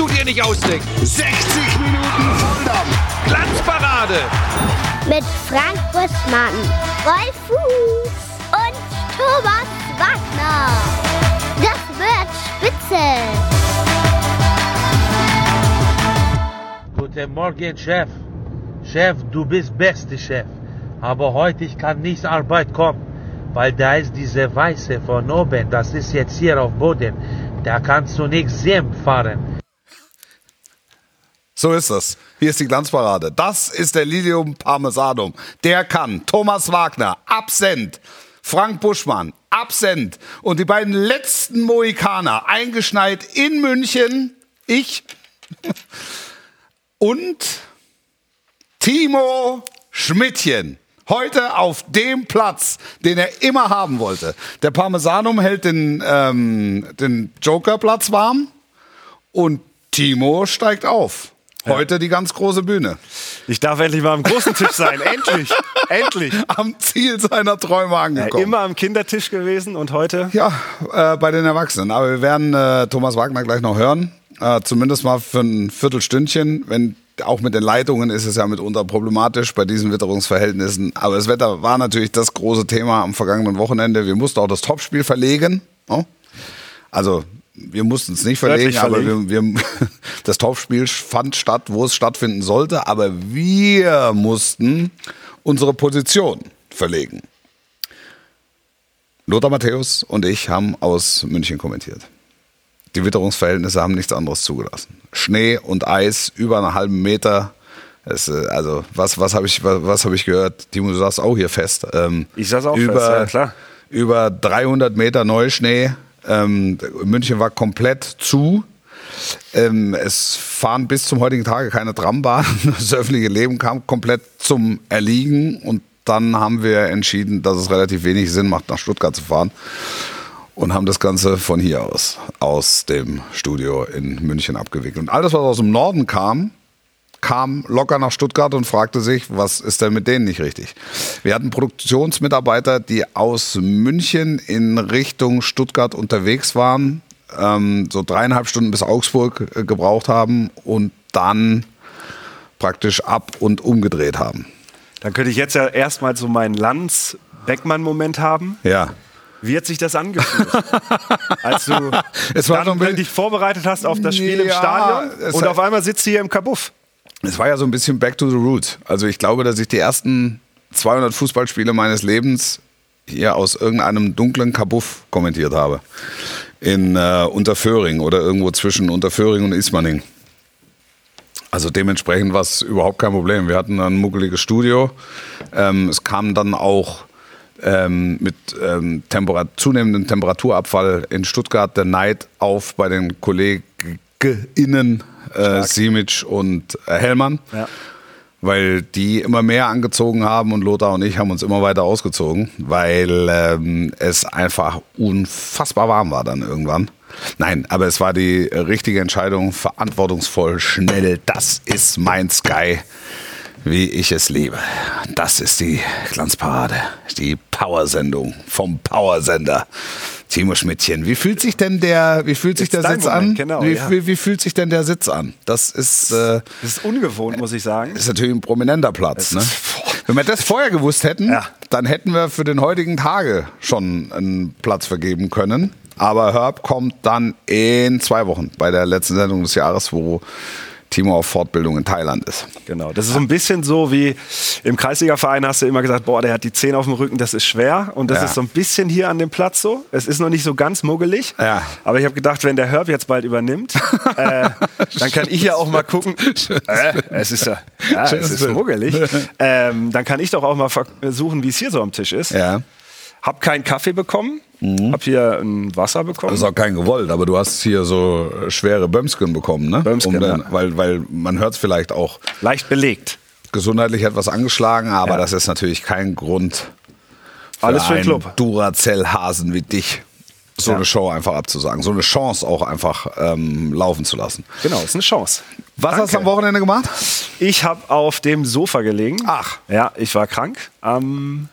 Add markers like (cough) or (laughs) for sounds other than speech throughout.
du dir nicht ausdenken. 60 Minuten Volldampf. Glanzparade. Mit Frank Buschmann, Rolf Fuß und Thomas Wagner. Das wird spitze. Guten Morgen, Chef. Chef, du bist beste Chef. Aber heute ich kann nicht zur Arbeit kommen, weil da ist diese Weiße von oben. Das ist jetzt hier auf Boden. Da kannst du nicht sehen fahren. So ist das. Hier ist die Glanzparade. Das ist der Lilium Parmesanum. Der kann Thomas Wagner, absent. Frank Buschmann, absent. Und die beiden letzten Mohikaner, eingeschneit in München. Ich (laughs) und Timo Schmidtchen. Heute auf dem Platz, den er immer haben wollte. Der Parmesanum hält den, ähm, den Jokerplatz warm und Timo steigt auf. Heute die ganz große Bühne. Ich darf endlich mal am großen Tisch sein. (laughs) Endlich. Endlich. Am Ziel seiner Träume Ja, angekommen. immer am Kindertisch gewesen und heute. Ja, äh, bei den Erwachsenen. Aber wir werden äh, Thomas Wagner gleich noch hören. Äh, zumindest mal für ein Viertelstündchen. Wenn auch mit den Leitungen ist es ja mitunter problematisch bei diesen Witterungsverhältnissen. Aber das Wetter war natürlich das große Thema am vergangenen Wochenende. Wir mussten auch das Topspiel verlegen. Oh. Also wir mussten es nicht verlegen, aber wir, wir, (laughs) das Topspiel fand statt, wo es stattfinden sollte. Aber wir mussten unsere Position verlegen. Lothar Matthäus und ich haben aus München kommentiert. Die Witterungsverhältnisse haben nichts anderes zugelassen. Schnee und Eis über einen halben Meter. Es, äh, also was, was habe ich, was, was hab ich gehört? Timo, du saßt auch hier fest. Ähm, Ich saß auch über, fest, ja, klar. Über 300 Meter Neuschnee. Ähm, München war komplett zu. Ähm, es fahren bis zum heutigen Tage keine Trambahnen. (laughs) Das öffentliche Leben kam komplett zum Erliegen und dann haben wir entschieden, dass es relativ wenig Sinn macht, nach Stuttgart zu fahren und haben das Ganze von hier aus, aus dem Studio in München abgewickelt. Und alles, was aus dem Norden kam, kam locker nach Stuttgart und fragte sich, was ist denn mit denen nicht richtig? Wir hatten Produktionsmitarbeiter, die aus München in Richtung Stuttgart unterwegs waren, ähm, so dreieinhalb Stunden bis Augsburg äh, gebraucht haben und dann praktisch ab und umgedreht haben. Dann könnte ich jetzt ja erstmal so meinen Lanz-Beckmann-Moment haben. Ja. Wie hat sich das angefühlt? (laughs) Als du Es war dann, so dich vorbereitet hast auf das Spiel im Ja, Stadion es und auf einmal sitzt du hier im Kabuff. Es war ja so ein bisschen back to the roots. Also ich glaube, dass ich die ersten 200 Fußballspiele meines Lebens hier aus irgendeinem dunklen Kabuff kommentiert habe. In äh, Unterföhring oder irgendwo zwischen Unterföhring und Ismaning. Also dementsprechend war es überhaupt kein Problem. Wir hatten ein muckeliges Studio. Ähm, es kam dann auch ähm, mit ähm, Temperat zunehmendem Temperaturabfall in Stuttgart der Neid auf bei den KollegInnen äh, Simic und äh, Hellmann. Ja. Weil die immer mehr angezogen haben und Lothar und ich haben uns immer weiter ausgezogen, weil ähm, es einfach unfassbar warm war dann irgendwann. Nein, aber es war die richtige Entscheidung, verantwortungsvoll, schnell. Das ist mein Sky, wie ich es liebe. Das ist die Glanzparade, die Powersendung vom Powersender. Timo Schmidtchen, wie fühlt sich denn der, wie fühlt sich Jetzt der Sitz Moment, an? genau, wie, ja. wie, wie fühlt sich denn der Sitz an? Das ist äh, Das ist ungewohnt, muss ich sagen. ist natürlich ein prominenter Platz. Ne? Wenn wir das vorher gewusst hätten, Ja. dann hätten wir für den heutigen Tage schon einen Platz vergeben können. Aber Herb kommt dann in zwei Wochen bei der letzten Sendung des Jahres, wo Timo auf Fortbildung in Thailand ist. Genau. Das ist so ein bisschen so wie im Kreisligaverein hast du immer gesagt, boah, der hat die Zehen auf dem Rücken, das ist schwer. Und das Ja. ist so ein bisschen hier an dem Platz so. Es ist noch nicht so ganz muggelig. Ja. Aber ich habe gedacht, wenn der Herb jetzt bald übernimmt, äh, (laughs) dann kann ich ja auch mal gucken. (laughs) Äh, es ist ja, ja es ist muggelig. (laughs) Ähm, dann kann ich doch auch mal versuchen, wie es hier so am Tisch ist. Ja. Hab keinen Kaffee bekommen, hab hier ein Wasser bekommen. Das ist auch kein gewollt, aber du hast hier so schwere Bömsken bekommen, ne? Bömsken, den, ja. weil, weil man hört es vielleicht auch Leicht belegt. gesundheitlich etwas angeschlagen, aber Ja. das ist natürlich kein Grund für Alles für einen Club. Duracell-Hasen wie dich, so Ja. eine Show einfach abzusagen, so eine Chance auch einfach ähm, laufen zu lassen. Genau, ist eine Chance. Was Danke. hast du am Wochenende gemacht? Ich habe auf dem Sofa gelegen. Ach. Ja, ich war krank am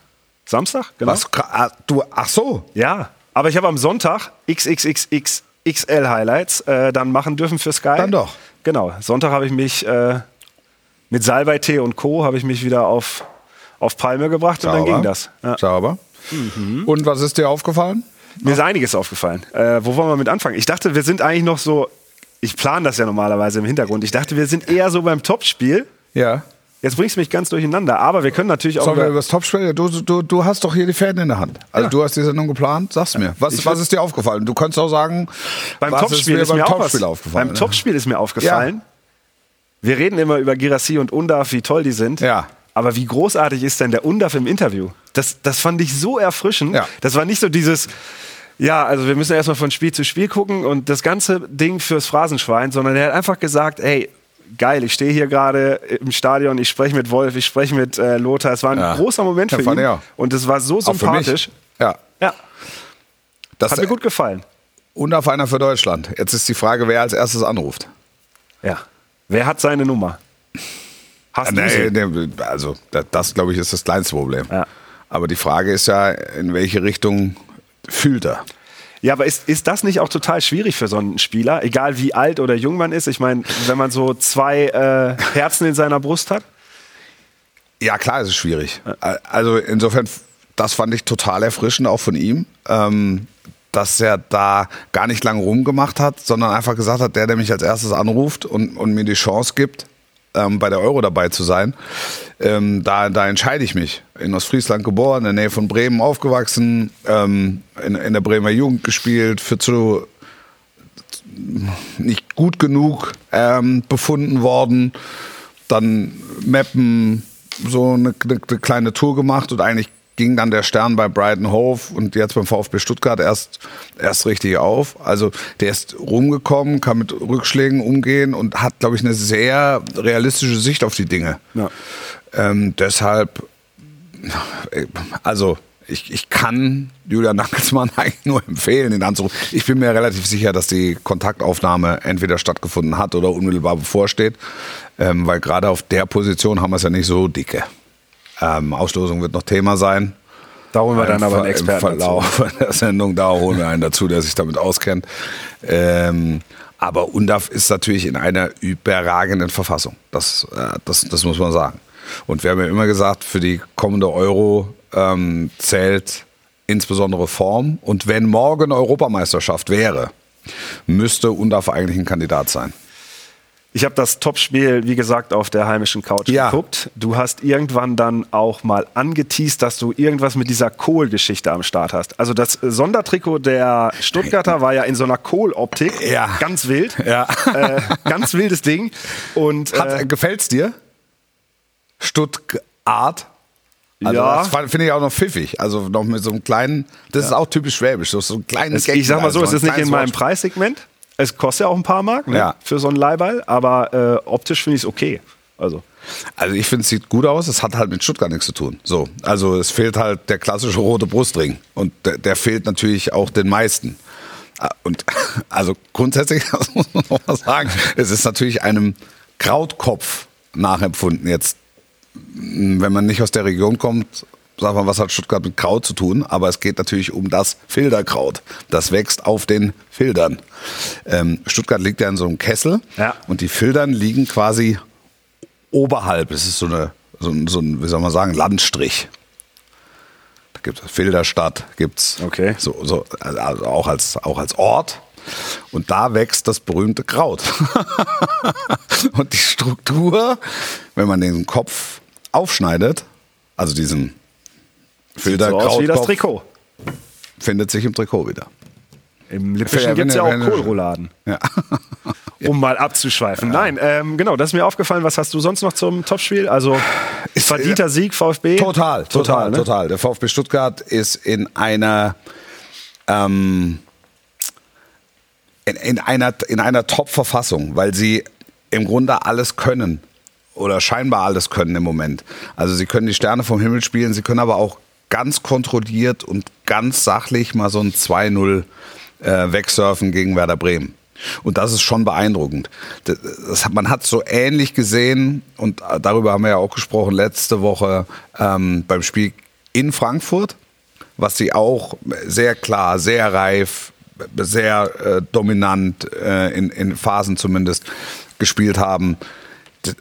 Samstag, genau. Was? Ah, Du, ach so. Ja, aber ich habe am Sonntag XL-Highlights äh, dann machen dürfen für Sky. Dann doch. Genau. Sonntag habe ich mich äh, mit Salbeitee und Co. habe ich mich wieder auf, auf Palme gebracht und dann ging das. Ja. Sauber. Und was ist dir aufgefallen? Mir ist einiges aufgefallen. Äh, wo wollen wir mit anfangen? Ich dachte, wir sind eigentlich noch so. Ich plane das ja normalerweise im Hintergrund. Ich dachte, wir sind eher so beim Topspiel. Ja. Jetzt bringst du mich ganz durcheinander. Aber wir können natürlich auch. Sollen wir über- das Topspiel? Du, du, du hast doch hier die Fäden in der Hand. Also Ja. du hast die Sendung geplant. Sag's mir. Was, was ist dir aufgefallen? Du könntest auch sagen, beim was Topspiel ist mir beim Topspiel was, aufgefallen. Beim Topspiel ist mir aufgefallen. Wir reden immer über Girassi und Undaf, wie toll die sind. Ja. Aber wie großartig ist denn der Undaf im Interview? Das, das fand ich so erfrischend. Ja. Das war nicht so dieses, ja, also wir müssen erstmal von Spiel zu Spiel gucken und das ganze Ding fürs Phrasenschwein, sondern er hat einfach gesagt, ey, geil, ich stehe hier gerade im Stadion, ich spreche mit Wolf, ich spreche mit äh, Lothar. Es war ein Ja. großer Moment Ja, für ihn. auch. Und es war so sympathisch. Ja. Ja, Das hat mir gut gefallen. Und auf einer für Deutschland. Jetzt ist die Frage, wer als erstes anruft. Ja. Wer hat seine Nummer? Hast du Nee, sie? nee, also das, das glaube ich, ist das kleinste Problem. Ja. Aber die Frage ist ja, in welche Richtung fühlt er? Ja, aber ist, ist das nicht auch total schwierig für so einen Spieler, egal wie alt oder jung man ist? Ich meine, wenn man so zwei äh, Herzen in seiner Brust hat. Ja, klar, es ist schwierig. Also insofern, das fand ich total erfrischend, auch von ihm, ähm, dass er da gar nicht lange rumgemacht hat, sondern einfach gesagt hat, der, der mich als erstes anruft und, und mir die Chance gibt, ähm, bei der Euro dabei zu sein, ähm, da, da entscheide ich mich. In Ostfriesland geboren, in der Nähe von Bremen aufgewachsen, ähm, in, in der Bremer Jugend gespielt, für zu nicht gut genug ähm, befunden worden. Dann Meppen, so eine, eine kleine Tour gemacht und eigentlich ging dann der Stern bei Brighton Hove und jetzt beim VfB Stuttgart erst, erst richtig auf. Also der ist rumgekommen, kann mit Rückschlägen umgehen und hat, glaube ich, eine sehr realistische Sicht auf die Dinge. Ja. Ähm, deshalb, also ich, ich kann Julian Nagelsmann (laughs) eigentlich nur empfehlen, ihn anzurufen. Ich bin mir relativ sicher, dass die Kontaktaufnahme entweder stattgefunden hat oder unmittelbar bevorsteht, ähm, weil gerade auf der Position haben wir es ja nicht so dicke. Ähm, Auslosung wird noch Thema sein. Da holen wir dann aber einen Experten Im Verlauf (laughs) der Sendung, da holen wir einen dazu, der sich damit auskennt. Ähm, aber UNDAF ist natürlich in einer überragenden Verfassung. Das, äh, das, das muss man sagen. Und wir haben ja immer gesagt, für die kommende Euro ähm, zählt insbesondere Form. Und wenn morgen Europameisterschaft wäre, müsste UNDAF eigentlich ein Kandidat sein. Ich habe das Topspiel, wie gesagt, auf der heimischen Couch Ja. geguckt. Du hast irgendwann dann auch mal angeteased, dass du irgendwas mit dieser Kohl-Geschichte am Start hast. Also das Sondertrikot der Stuttgarter war ja in so einer Kohl-Optik. Ja. Ganz wild. Ja. Äh, ganz wildes Ding. Und äh, gefällt's dir? Stuttgart? Also Ja. das finde ich auch noch pfiffig. Also noch mit so einem kleinen, das ist auch typisch schwäbisch, so so ein kleines es, ich sag mal so, es also ist nicht in ein meinem Preissegment. Es kostet ja auch ein paar Mark ne, Ja. für so einen Leihball, aber äh, optisch finde ich es okay. Also. Also ich finde, es sieht gut aus. Es hat halt mit Stuttgart nichts zu tun. So, also es fehlt halt der klassische rote Brustring und der, der fehlt natürlich auch den meisten. Ah, Und (laughs) also grundsätzlich das (laughs) muss man noch mal sagen, es ist natürlich einem Krautkopf nachempfunden jetzt, wenn man nicht aus der Region kommt. Sagt man, was hat Stuttgart mit Kraut zu tun? Aber es geht natürlich um das Filderkraut. Das wächst auf den Filtern. Ähm, Stuttgart liegt ja in so einem Kessel Ja. und die Filtern liegen quasi oberhalb. Es ist so, eine, so, ein, so ein, wie soll man sagen, Landstrich. Da gibt es Filderstadt, gibt es Okay. so, so, also auch, als, auch als Ort. Und da wächst das berühmte Kraut. (laughs) Und die Struktur, wenn man den Kopf aufschneidet, also diesen So aus wie das Trikot. findet sich im Trikot wieder. Im Lippischen gibt es ja auch Kohlrouladen. Ja. (laughs) Um mal abzuschweifen. Nein, ähm, genau, das ist mir aufgefallen. Was hast du sonst noch zum Topspiel? Also Ist- verdienter Sieg VfB? Total, total, ne? total. Der VfB Stuttgart ist in einer ähm, in, in einer in einer Top-Verfassung, weil sie im Grunde alles können oder scheinbar alles können im Moment. Also sie können die Sterne vom Himmel spielen, sie können aber auch ganz kontrolliert und ganz sachlich mal so ein 2-0 äh, wegsurfen gegen Werder Bremen. Und das ist schon beeindruckend. Das, das, man hat so ähnlich gesehen, und darüber haben wir ja auch gesprochen letzte Woche ähm, beim Spiel in Frankfurt, was sie auch sehr klar, sehr reif, sehr äh, dominant äh, in, in Phasen zumindest gespielt haben.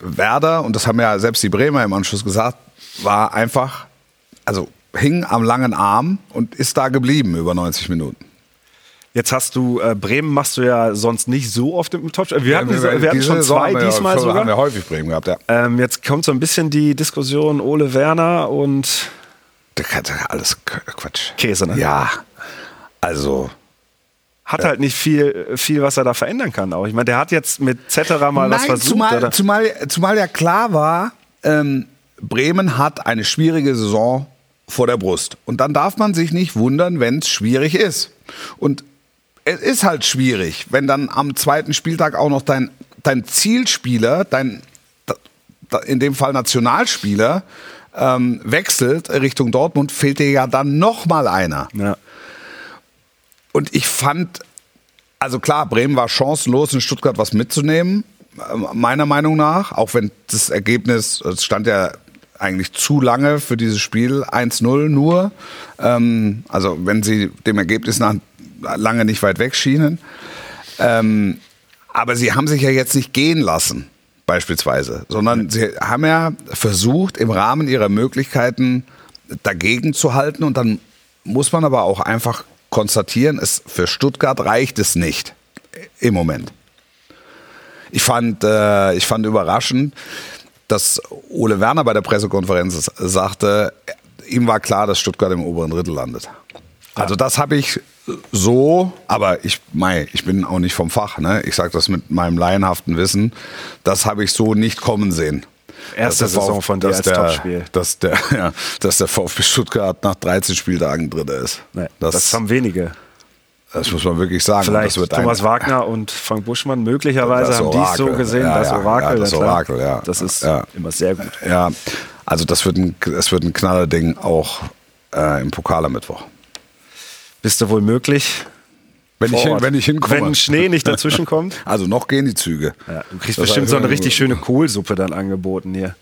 Werder, und das haben ja selbst die Bremer im Anschluss gesagt, war einfach, also hing am langen Arm und ist da geblieben über 90 Minuten. Jetzt hast du äh, Bremen machst du ja sonst nicht so oft im Top. Wir hatten, Ja, wir, wir hatten schon Saison zwei haben wir, diesmal Haben sogar. wir häufig Bremen gehabt, ja. Ähm, jetzt kommt so ein bisschen die Diskussion Ole Werner und Das ist ja alles Quatsch. Käse, ne? Ja, also hat halt nicht viel, viel, was er da verändern kann. Auch ich meine, der hat jetzt mit Zetterer mal was Nein, versucht. zumal, oder? zumal, zumal ja klar war, ähm, Bremen hat eine schwierige Saison vor der Brust. Und dann darf man sich nicht wundern, wenn es schwierig ist. Und es ist halt schwierig, wenn dann am zweiten Spieltag auch noch dein, dein Zielspieler, dein in dem Fall Nationalspieler, ähm, wechselt Richtung Dortmund, fehlt dir ja dann noch mal einer. ja. Und ich fand, also klar, Bremen war chancenlos, in Stuttgart was mitzunehmen, ähm, meiner Meinung nach. Auch wenn das Ergebnis, es stand ja eigentlich zu lange für dieses Spiel, 1-0 nur. Ähm, also wenn sie dem Ergebnis nach lange nicht weit weg schienen. Ähm, aber sie haben sich ja jetzt nicht gehen lassen, beispielsweise, sondern sie haben ja versucht, im Rahmen ihrer Möglichkeiten dagegen zu halten. Und dann muss man aber auch einfach konstatieren, es, für Stuttgart reicht es nicht im Moment. Ich fand, äh, ich fand überraschend, dass Ole Werner bei der Pressekonferenz sagte, ihm war klar, dass Stuttgart im oberen Drittel landet. Also das habe ich so, aber ich, mei, ich bin auch nicht vom Fach. Ne? Ich sage das mit meinem laienhaften Wissen. Das habe ich so nicht kommen sehen. Erste Dass Saison von dir dass als der, Topspiel. Dass der, (laughs) ja, dass der VfB Stuttgart nach 13 Spieltagen Dritter ist. Nee, das, das, haben wenige. Das muss man wirklich sagen. Vielleicht Thomas Wagner und Frank Buschmann möglicherweise haben die es so gesehen. Ja, das Orakel, ja, das. Orakel, ja. Das ist immer sehr gut. Ja, also das wird ein, das wird ein Knallerding auch äh, im Pokal am Mittwoch. Bist du wohl möglich? Wenn ich, hin, wenn ich hinkomme. Wenn Schnee nicht dazwischen kommt? (laughs) Also noch gehen die Züge. Ja, du kriegst Das bestimmt so eine richtig schöne Kohlsuppe dann angeboten hier.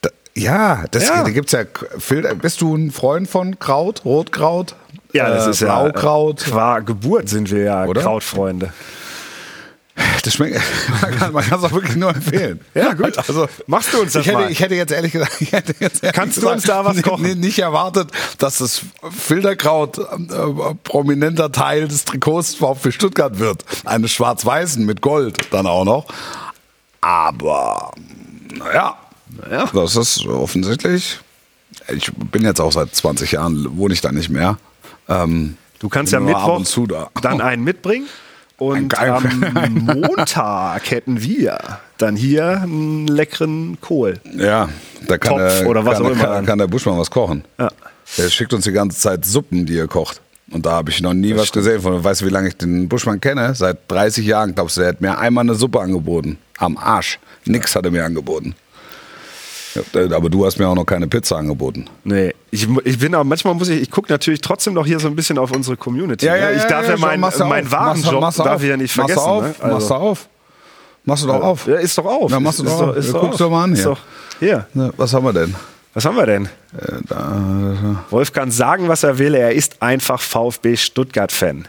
Da, ja, das, Ja. da gibt's ja. Bist du ein Freund von Kraut, Rotkraut? Ja, das äh, ist ja. Blaukraut. Qua Geburt sind wir ja Oder? Krautfreunde. Das schmeckt, (laughs) man kann es auch wirklich nur empfehlen. Ja, gut. Also, Machst du uns das ich hätte, mal? Ich hätte jetzt ehrlich gesagt, ich hätte jetzt ehrlich Kannst du gesagt uns da was kochen? ni- Nicht erwartet, dass das Filterkraut äh, prominenter Teil des Trikots VfB Stuttgart wird. Eines schwarz-weißen mit Gold dann auch noch. Aber, naja, Ja. das ist offensichtlich. Ich bin jetzt auch seit 20 Jahren, wohne ich da nicht mehr. Ähm, Du kannst ja Mittwoch und zu da. dann einen mitbringen. Und Ein am. (laughs) Montag hätten wir dann hier einen leckeren Kohl. Ja, da kann, Topf der, oder was kann, auch immer kann, der Buschmann was kochen. Ja. Der schickt uns die ganze Zeit Suppen, die er kocht. Und da habe ich noch nie was gesehen von. Weißt du, wie lange ich den Buschmann kenne? Seit 30 Jahren, glaubst du, der hat mir einmal eine Suppe angeboten. Am Arsch. Nix hat er mir angeboten. Ja, aber du hast mir auch noch keine Pizza angeboten. Nee, ich, ich bin auch, manchmal muss ich, ich gucke natürlich trotzdem noch hier so ein bisschen auf unsere Community. Ja, ne? ja, ich ja, darf ja, ja, mein, machst du mein auf. Warenjob Machst du- darf machst ich du ja nicht vergessen. Machst du auf. Ne? Machst du auf. Machst du doch auf. Ja, ist doch auf. Na, machst du ist, doch auf. Ist Ja, doch guck's auf. doch mal an hier. Doch, hier. Na, was haben wir denn? Was haben wir denn? Äh, da, Wolf kann sagen, was er will. Er ist einfach VfB Stuttgart-Fan.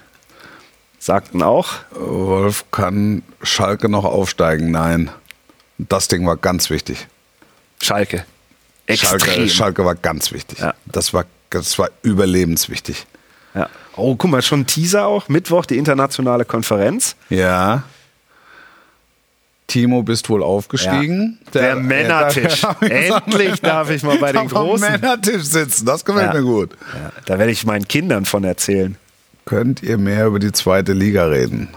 Sagten auch. Wolf kann Schalke noch aufsteigen? Nein. Das Ding war ganz wichtig. Schalke. Extrem. Schalke, Schalke war ganz wichtig. Ja. Das, war, das war überlebenswichtig. Ja. Oh, guck mal, schon ein Teaser auch. Mittwoch die internationale Konferenz. Ja. Timo, bist wohl aufgestiegen. Der Männertisch. Ja, da- (laughs) Endlich darf ich mal bei (laughs) den Großen. Männertisch sitzen. Das gefällt Ja. mir gut. Ja, da werde ich meinen Kindern von erzählen. Könnt ihr mehr über die zweite Liga reden?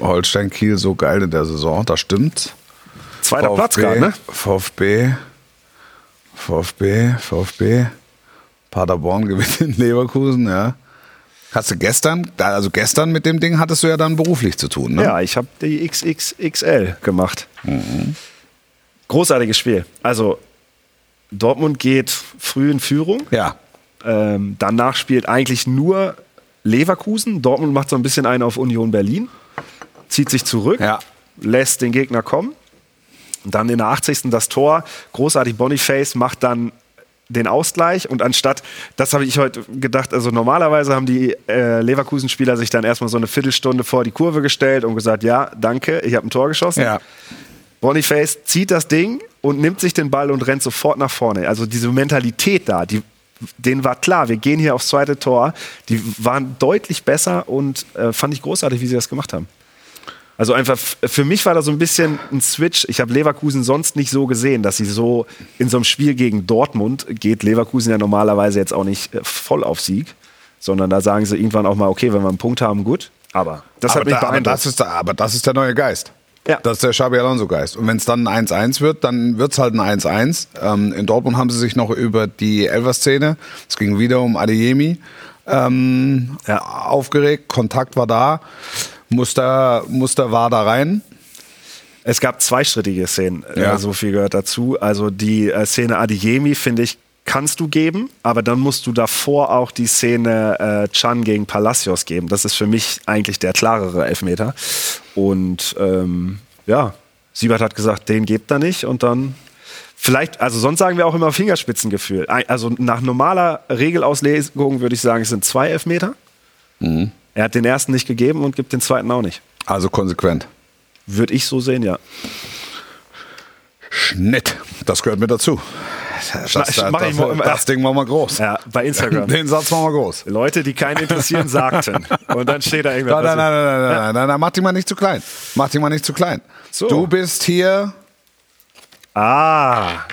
Holstein Kiel so geil in der Saison, das stimmt. Zweiter Platz gerade, ne? VfB, VfB, VfB, Paderborn (laughs) gewinnt in Leverkusen, ja. Hast du gestern, also gestern mit dem Ding hattest du ja dann beruflich zu tun, ne? Ja, ich habe die XXXL gemacht. Großartiges Spiel. Also Dortmund geht früh in Führung. Ja. Ähm, danach spielt eigentlich nur Leverkusen. Dortmund macht so ein bisschen einen auf Union Berlin, zieht sich zurück, Ja. lässt den Gegner kommen. Und dann in der 80. das Tor. Großartig Boniface macht dann den Ausgleich und anstatt, das habe ich heute gedacht, also normalerweise haben die äh, Leverkusen-Spieler sich dann erstmal so eine Viertelstunde vor die Kurve gestellt und gesagt, ja, danke, ich habe ein Tor geschossen. Ja. Boniface zieht das Ding und nimmt sich den Ball und rennt sofort nach vorne. Also diese Mentalität da, die, denen war klar, wir gehen hier aufs zweite Tor. Die waren deutlich besser und äh, fand ich großartig, wie sie das gemacht haben. Also einfach, für mich war da so ein bisschen ein Switch. Ich habe Leverkusen sonst nicht so gesehen, dass sie so in so einem Spiel gegen Dortmund geht Leverkusen ja normalerweise jetzt auch nicht äh, voll auf Sieg, sondern da sagen sie irgendwann auch mal, okay, wenn wir einen Punkt haben, gut. Aber das aber, hat mich da, aber, beeindruckt. das ist, der- aber das ist der neue Geist. Ja. Das ist der Xabi Alonso-Geist. Und wenn es dann ein 1-1 wird, dann wird es halt ein 1-1. Ähm, in Dortmund haben sie sich noch über die Elfer-Szene, es ging wieder um Adeyemi, ähm, Ja. aufgeregt. Kontakt war da. Muster, Muster war da rein. Es gab zweistrittige Szenen, Ja. äh, so viel gehört dazu. Also die äh, Szene Adiemi, finde ich, kannst du geben, aber dann musst du davor auch die Szene äh, Chan gegen Palacios geben. Das ist für mich eigentlich der klarere Elfmeter. Und ähm, ja, Siebert hat gesagt, den gebt er nicht und dann vielleicht, also sonst sagen wir auch immer Fingerspitzengefühl. Also nach normaler Regelauslegung würde ich sagen, es sind zwei Elfmeter. Er hat den ersten nicht gegeben und gibt den zweiten auch nicht. Also konsequent. Würde ich so sehen, ja. Schnitt. Das gehört mit dazu. Das, das, das, das Ding machen wir groß. Ja, bei Instagram. (laughs) Den Satz machen wir groß. Leute, die keinen interessieren, sagten. Und dann steht da irgendwas. Nein, nein, nein, nein, nein, nein, nein, nein, mach dich mal nicht zu klein. Mach dich mal nicht zu klein. So. Du bist hier Ah.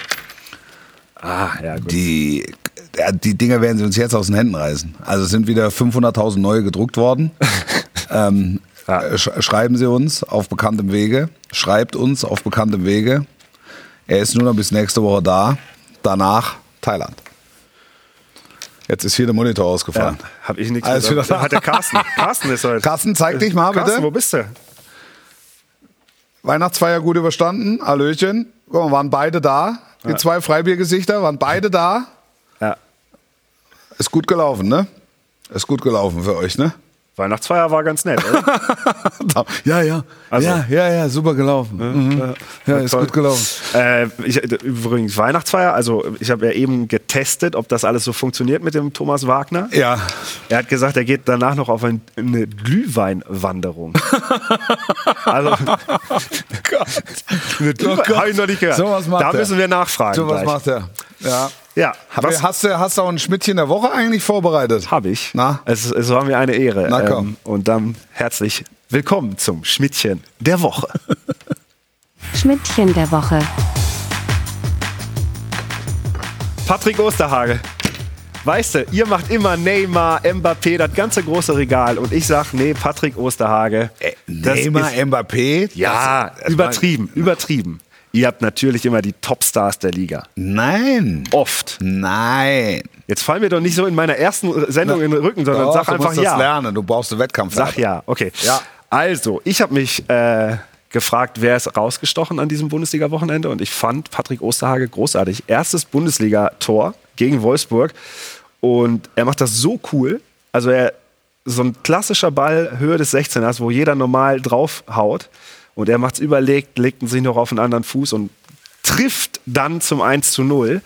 Ah, ja, gut. die, ja, die Dinger werden sie uns jetzt aus den Händen reißen. Also es sind wieder 500.000 neue gedruckt worden. (laughs) ähm, Ja. sch schreiben Sie uns auf bekanntem Wege. Schreibt uns auf bekanntem Wege. Er ist nur noch bis nächste Woche da. Danach Thailand. Jetzt ist hier der Monitor Ja, ausgefallen. hab ich nichts Alles gesagt. Hat der Carsten. (laughs) Carsten ist heute. Carsten, zeig dich mal bitte. Carsten, wo bist du? Weihnachtsfeier gut überstanden. Hallöchen. Guck mal, waren beide da. Die zwei Freibiergesichter waren beide da. Ja. Ist gut gelaufen, ne? Ist gut gelaufen für euch, ne? Weihnachtsfeier war ganz nett, oder? (laughs) Ja, ja. Also- ja, ja, ja, super gelaufen. Mhm. Ja, ist toll. gut gelaufen. äh, ich, übrigens Weihnachtsfeier, also ich habe ja eben getestet, ob das alles so funktioniert mit dem Thomas Wagner. Ja. Er hat gesagt, er geht danach noch auf ein, eine Glühweinwanderung. (laughs) also, eine (laughs) Glühwein, hab ich noch nicht gehört. So was macht da müssen wir nachfragen. So was gleich. macht er. Ja. Ja, Aber was hast du, hast du auch ein Schmidtchen der Woche eigentlich vorbereitet? habe ich. Na? Es, es war mir eine Ehre. Ähm, Na komm. und dann herzlich willkommen zum Schmidtchen der Woche. (laughs) Schmidtchen der Woche. Patrick Osterhage. Weißt du, ihr macht immer Neymar, Mbappé, das ganze große Regal. Und ich sag, nee, Patrick Osterhage. das Neymar, ist- Mbappé? Ja, Das- das übertrieben, übertrieben. Ihr habt natürlich immer die Topstars der Liga. Nein. Oft. Nein. Jetzt fall mir doch nicht so in meiner ersten Sendung in den Rücken, sondern Doch, sag du einfach musst das ja. lernen. Du brauchst einen Wettkampf. Sag ja, okay. Ja. Also, ich habe mich äh, gefragt, wer ist rausgestochen an diesem Bundesliga-Wochenende und ich fand Patrick Osterhage großartig. Erstes Bundesliga-Tor gegen Wolfsburg und er macht das so cool. Also er so ein klassischer Ball Höhe des 16ers, wo jeder normal draufhaut und er macht es überlegt, legt sich noch auf einen anderen Fuß und trifft dann zum 1 zu 0.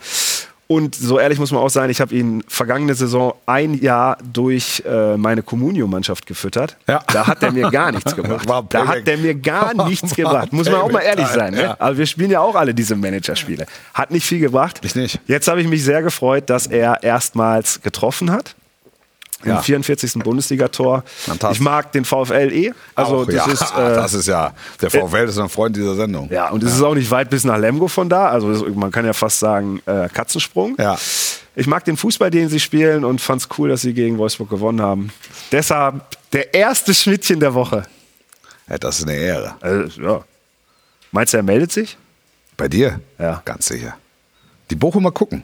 Und so ehrlich muss man auch sein, ich habe ihn vergangene Saison ein Jahr durch äh, meine Communio-Mannschaft gefüttert. Ja. Da hat er mir gar nichts (laughs) gebracht. Da hat er mir gar (laughs) nichts gebracht. Muss man auch mal ehrlich sein. Ne? ja. Aber wir spielen ja auch alle diese Managerspiele. Hat nicht viel gebracht. Ich nicht. Jetzt habe ich mich sehr gefreut, dass er erstmals getroffen hat. Ja. Im 44. Bundesligator. Ich mag den VfL eh. Also Auch, das ja, ist (laughs) äh, das ist ja, der VfL ist ein Freund dieser Sendung. ja, und es ist auch nicht weit bis nach Lemgo von da. Also es- man kann ja fast sagen, äh, Katzensprung. Ja. Ich mag den Fußball, den sie spielen und fand es cool, dass sie gegen Wolfsburg gewonnen haben. Deshalb der erste Schmidtchen der Woche. ja, das ist eine Ehre. Also, ja. Meinst du, er meldet sich? Bei dir? Ja. Ganz sicher. Die Bochumer gucken.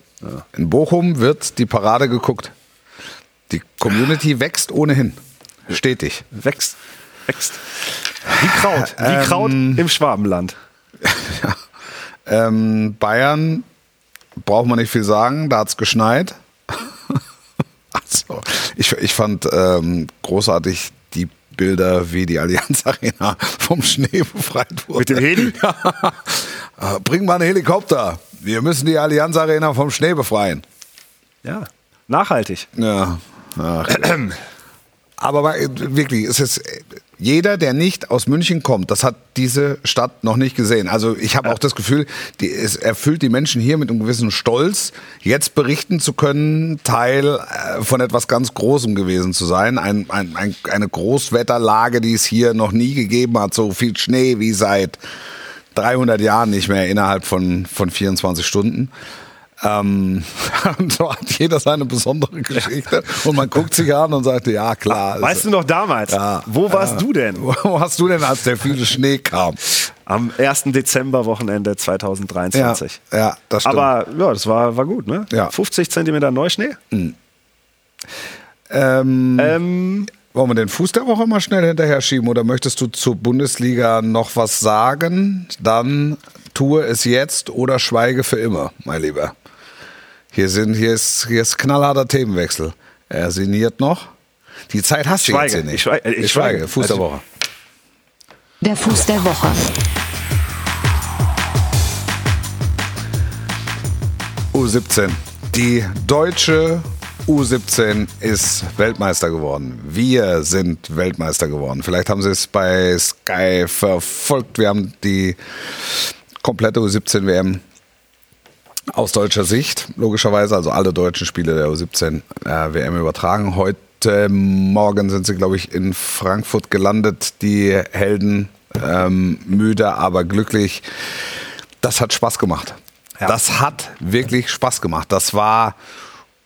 In Bochum wird die Parade geguckt. Die Community wächst ohnehin. Stetig. Wächst. Wächst. Wie Kraut. Wie Kraut im Schwabenland. (laughs) Ähm, Bayern braucht man nicht viel sagen, da hat es geschneit. (laughs) also, ich, ich fand ähm, großartig die Bilder, wie die Allianz (laughs) Arena vom Schnee befreit wurde. Mit dem Heli? Ja. Äh, Bring mal einen Helikopter. Wir müssen die Allianz Arena vom Schnee befreien. Ja, nachhaltig. Ja. Ach. (clears throat) Aber wirklich, es ist jeder, der nicht aus München kommt, das hat diese Stadt noch nicht gesehen. Also ich habe auch das Gefühl, die, es erfüllt die Menschen hier mit einem gewissen Stolz, jetzt berichten zu können, Teil äh, von etwas ganz Großem gewesen zu sein. Ein, ein, ein, eine Großwetterlage, die es hier noch nie gegeben hat, so viel Schnee wie seit 300 Jahren nicht mehr innerhalb von, von 24 Stunden. Ähm, (laughs) so hat jeder seine besondere Geschichte und man guckt sich an und sagt, ja klar. Weißt du noch damals? Ja, Wo warst ja. du denn? (laughs) Wo warst du denn, als der viele Schnee kam? Am 1. Dezember Wochenende 2023. Ja, das stimmt. Aber ja, das war, war gut, ne? Ja. 50 Zentimeter Neuschnee. ähm, Ähm, wollen wir den Fuß der Woche mal schnell hinterher schieben oder möchtest du zur Bundesliga noch was sagen? Dann tue es jetzt oder schweige für immer, mein Lieber. Hier, sind, hier, ist, hier ist knallharter Themenwechsel. Er sinniert noch. Die Zeit hast du Schweige. jetzt hier nicht. Ich schweige. Ich schweige. Fuß der Also- Woche. Der Fuß der Woche. U17. Die deutsche U17 ist Weltmeister geworden. Wir sind Weltmeister geworden. Vielleicht haben Sie es bei Sky verfolgt. Wir haben die komplette U17 WM aus deutscher Sicht, logischerweise, also alle deutschen Spiele der U17 äh, WM übertragen. Heute Morgen sind sie, glaube ich, in Frankfurt gelandet, die Helden. Ähm, müde, aber glücklich. Das hat Spaß gemacht. Ja. Das hat wirklich Spaß gemacht. Das war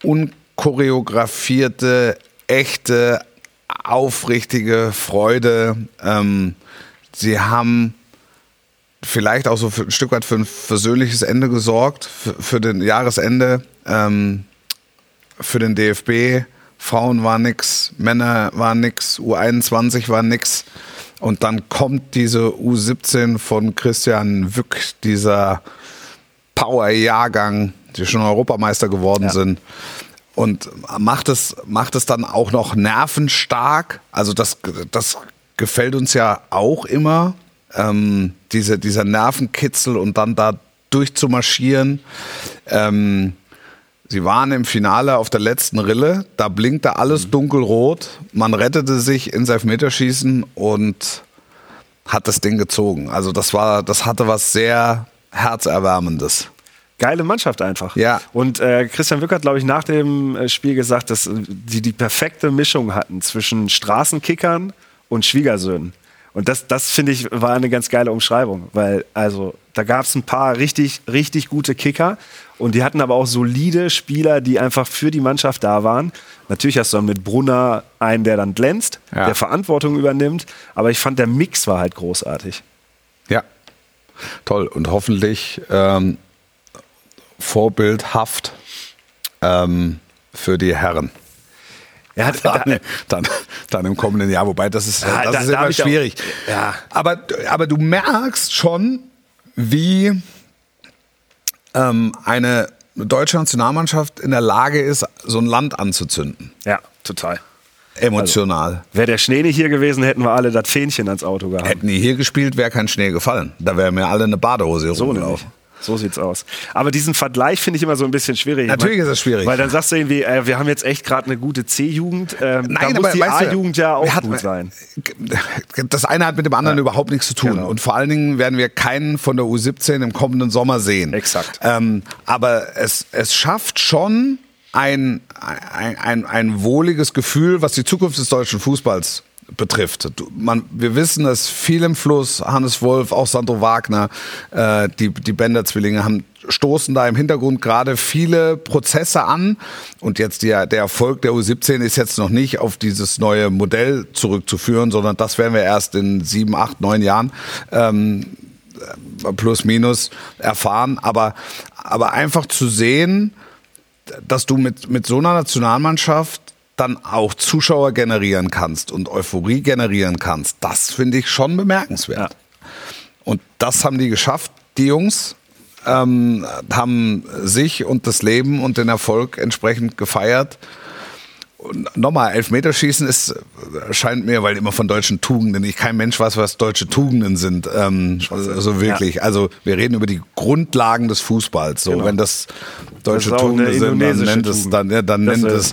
unchoreografierte, echte, aufrichtige Freude. Ähm, sie haben vielleicht auch so ein Stück weit für ein versöhnliches Ende gesorgt, für, für den Jahresende, ähm, für den DFB. Frauen war nix, Männer war nix, U21 war nix. Und dann kommt diese U17 von Christian Wück, dieser Power-Jahrgang, die schon Europameister geworden Ja. sind. Und macht es, macht es dann auch noch nervenstark. Also das, das gefällt uns ja auch immer. Ähm, diese, dieser Nervenkitzel und dann da durchzumarschieren. Ähm, sie waren im Finale auf der letzten Rille. Da blinkte alles dunkelrot. Man rettete sich ins Elfmeterschießen und hat das Ding gezogen. Also das war, das hatte was sehr herzerwärmendes. geile Mannschaft einfach. Ja. Und äh, Christian Wück hat, glaube ich, nach dem äh, Spiel gesagt, dass äh, die die perfekte Mischung hatten zwischen Straßenkickern und Schwiegersöhnen. Und das, das finde ich, war eine ganz geile Umschreibung, weil also da gab es ein paar richtig, richtig gute Kicker und die hatten aber auch solide Spieler, die einfach für die Mannschaft da waren. Natürlich hast du dann mit Brunner einen, der dann glänzt, Ja. der Verantwortung übernimmt, aber ich fand, der Mix war halt großartig. Ja, toll. Und hoffentlich ähm, vorbildhaft ähm, für die Herren. Er hat, (laughs) da, Dann, dann, dann im kommenden Jahr, wobei das ist, Ja, das da- ist immer ich auch- schwierig. Ja. Aber, aber du merkst schon, wie ähm, eine deutsche Nationalmannschaft in der Lage ist, so ein Land anzuzünden. ja, total. Emotional. Wäre der Schnee nicht hier gewesen, hätten wir alle das Fähnchen ans Auto gehabt. Hätten die hier gespielt, wäre kein Schnee gefallen. Da wären mir alle eine Badehose So rumgelaufen. So sieht's aus. Aber diesen Vergleich finde ich immer so ein bisschen schwierig. Natürlich Ich ist das schwierig. Weil dann sagst du irgendwie, äh, wir haben jetzt echt gerade eine gute C-Jugend. Ähm, da muss die A-Jugend ja auch hatten- gut sein. (laughs) Das eine hat mit dem anderen überhaupt nichts zu tun. Genau. Und vor allen Dingen werden wir keinen von der U17 im kommenden Sommer sehen. Exakt. Ähm, aber es, es schafft schon ein, ein, ein, ein wohliges Gefühl, was die Zukunft des deutschen Fußballs betrifft. Du, man, wir wissen, dass viel im Fluss, Hannes Wolf, auch Sandro Wagner, äh, die, die Bender-Zwillinge haben stoßen da im Hintergrund gerade viele Prozesse an. Und jetzt der, der Erfolg der U17 ist jetzt noch nicht auf dieses neue Modell zurückzuführen, sondern das werden wir erst in sieben, acht, neun Jahren ähm, plus minus erfahren. Aber, aber einfach zu sehen, dass du mit, mit so einer Nationalmannschaft dann auch Zuschauer generieren kannst und Euphorie generieren kannst, das finde ich schon bemerkenswert. Und das haben die geschafft, die Jungs. Ähm, haben sich und das Leben und den Erfolg entsprechend gefeiert. Nochmal, Elfmeterschießen ist, scheint mir, weil immer von deutschen Tugenden, ich kein Mensch weiß, was deutsche Tugenden sind. Ähm, so wirklich. Also wir reden über die Grundlagen des Fußballs. So, Genau. wenn das deutsche Das Tugenden sind, dann nennt es, dann, ja, dann nennt es.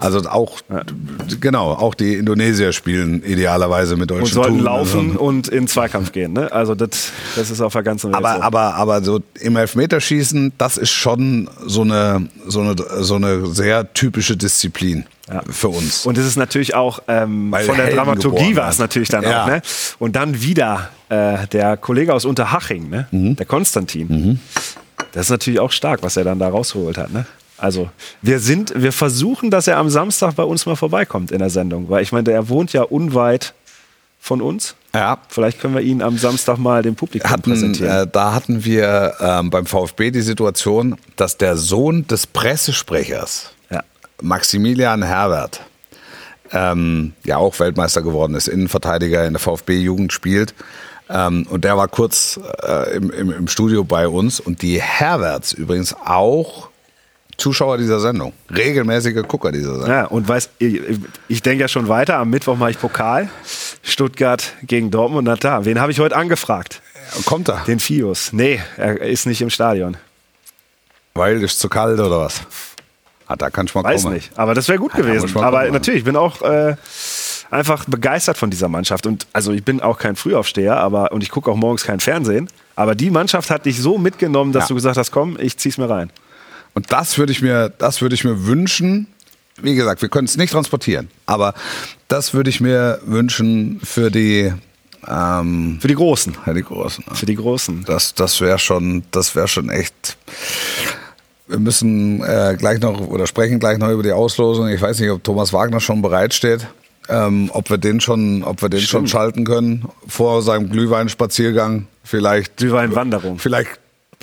Also auch, genau, auch die Indonesier spielen idealerweise mit deutschen Und sollten Tugenden. laufen und in Zweikampf gehen. Ne? Also das, das ist auf der ganzen Welt Aber, so. aber, aber so im Elfmeterschießen, das ist schon so eine, so eine, so eine sehr typische Disziplin Ja. für uns. Und es ist natürlich auch ähm, von der Helden Dramaturgie war es natürlich dann Ja. auch. Ne? Und dann wieder äh, der Kollege aus Unterhaching, ne? Mhm. der Konstantin. Das ist natürlich auch stark, was er dann da rausgeholt hat. Ne? Also wir sind, wir versuchen, dass er am Samstag bei uns mal vorbeikommt in der Sendung, weil ich meine, er wohnt ja unweit von uns. ja, Vielleicht können wir ihn am Samstag mal dem Publikum hatten, präsentieren. äh, da hatten wir ähm, beim VfB die Situation, dass der Sohn des Pressesprechers. Maximilian Herbert, ähm, ja auch Weltmeister geworden ist, Innenverteidiger in der VfB-Jugend spielt. Ähm, und der war kurz äh, im, im, im Studio bei uns. Und die Herberts übrigens auch Zuschauer dieser Sendung. Regelmäßige Gucker dieser Sendung. Ja, und weiß, ich, ich denke ja schon weiter. Am Mittwoch mache ich Pokal. Stuttgart gegen Dortmund. Na da, wen habe ich heute angefragt? Kommt er? Den Fius. Nee, er ist nicht im Stadion. Weil ist zu kalt oder was? Ah, da kann ich mal Weiß kommen. nicht. Aber das wäre gut da muss gewesen. Aber gucken. natürlich, ich bin auch äh, einfach begeistert von dieser Mannschaft. Und also ich bin auch kein Frühaufsteher, aber und ich gucke auch morgens kein Fernsehen. Aber die Mannschaft hat dich so mitgenommen, dass Ja. du gesagt hast, komm, ich zieh's mir rein. Und das würde ich mir, das würde ich mir wünschen. Wie gesagt, wir können es nicht transportieren, aber das würde ich mir wünschen für die, ähm, Für die Großen. für die Großen. Für die Großen. Das, das wäre schon, das wäre schon echt. Wir müssen äh, gleich noch oder sprechen gleich noch über die Auslosung. Ich weiß nicht, ob Thomas Wagner schon bereitsteht, ähm, ob wir den schon, ob wir den schon schalten können vor seinem Glühweinspaziergang. Vielleicht Glühweinwanderung. Vielleicht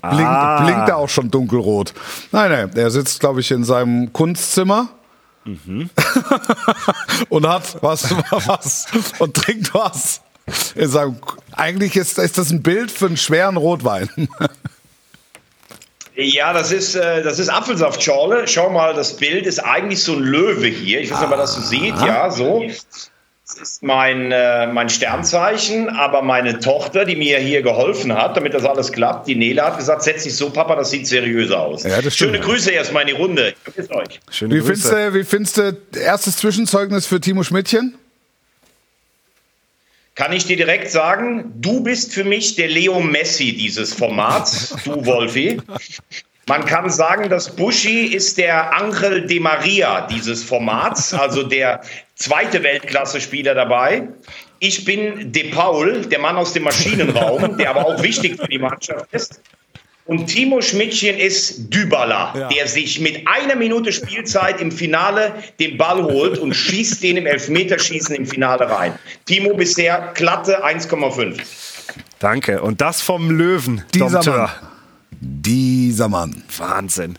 blinkt, Ah. blinkt er auch schon dunkelrot. Nein, nein, er sitzt, glaube ich, in seinem Kunstzimmer. (laughs) und hat was, was und trinkt was. In seinem, eigentlich ist, ist das ein Bild für einen schweren Rotwein. Ja, das ist, äh, das ist Apfelsaftschorle. Schau mal, das Bild ist eigentlich so ein Löwe hier. Ich weiß nicht, ob man das so sieht. Ja, so. Das ist mein, äh, mein Sternzeichen, aber meine Tochter, die mir hier geholfen hat, damit das alles klappt, die Nele hat gesagt, setz dich so, Papa, das sieht seriös aus. Ja, das stimmt. Schöne Grüße erstmal in die Runde. Ich euch. Schöne Wie Grüße. findest, du, wie findest du erstes Zwischenzeugnis für Timo Schmidtchen? Kann ich dir direkt sagen, du bist für mich der Leo Messi dieses Formats, du Wolfi. Man kann sagen, dass Buschi ist der Angel de Maria dieses Formats, also der zweite Weltklasse-Spieler dabei. Ich bin De Paul, der Mann aus dem Maschinenraum, der aber auch wichtig für die Mannschaft ist. Und Timo Schmidtchen ist Dybala, der sich mit einer Minute Spielzeit im Finale den Ball holt und schießt den im Elfmeterschießen im Finale rein. Timo bisher glatte 1,5. Danke. Und das vom Löwen. Dieser. Mann. Dieser Mann. Wahnsinn.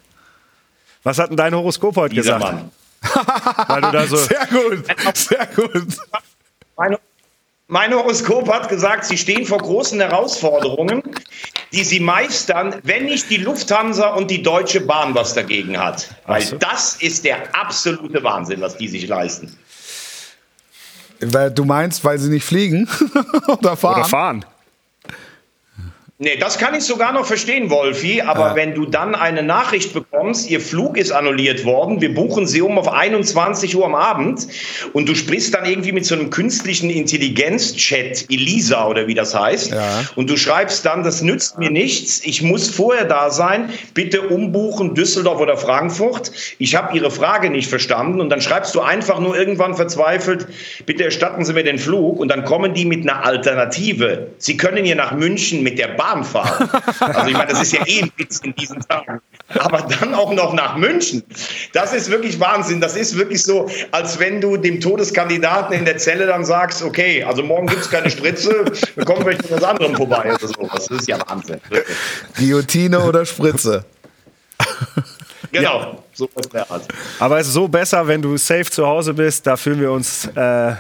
Was hat denn dein Horoskop heute Dieser gesagt? Mann. Weil du da so (laughs) Sehr gut, sehr gut. Mein, mein Horoskop hat gesagt, Sie stehen vor großen Herausforderungen, die Sie meistern, wenn nicht die Lufthansa und die Deutsche Bahn was dagegen hat. Weil so. das ist der absolute Wahnsinn, was die sich leisten. Weil Du meinst, weil sie nicht fliegen (laughs) oder fahren? oder fahren. Nee, das kann ich sogar noch verstehen, Wolfi. Aber wenn du dann eine Nachricht bekommst, ihr Flug ist annulliert worden, wir buchen sie um auf 21 Uhr am Abend und du sprichst dann irgendwie mit so einem künstlichen Intelligenz-Chat, Elisa oder wie das heißt, Ja. und du schreibst dann, das nützt mir nichts, ich muss vorher da sein, bitte umbuchen Düsseldorf oder Frankfurt. Ich habe Ihre Frage nicht verstanden und dann schreibst du einfach nur irgendwann verzweifelt, bitte erstatten Sie mir den Flug und dann kommen die mit einer Alternative. Sie können hier nach München mit der Bahn fahren. Also ich meine, das ist ja eh ein Witz in diesen Tagen. Aber dann auch noch nach München. Das ist wirklich Wahnsinn. Das ist wirklich so, als wenn du dem Todeskandidaten in der Zelle dann sagst, okay, also morgen gibt es keine Spritze, wir kommen vielleicht mit was anderem vorbei. Oder so. Das ist ja Wahnsinn. Wirklich. Guillotine oder Spritze? Genau, so ist der Art. Aber es ist so besser, wenn du safe zu Hause bist. Da fühlen wir uns äh,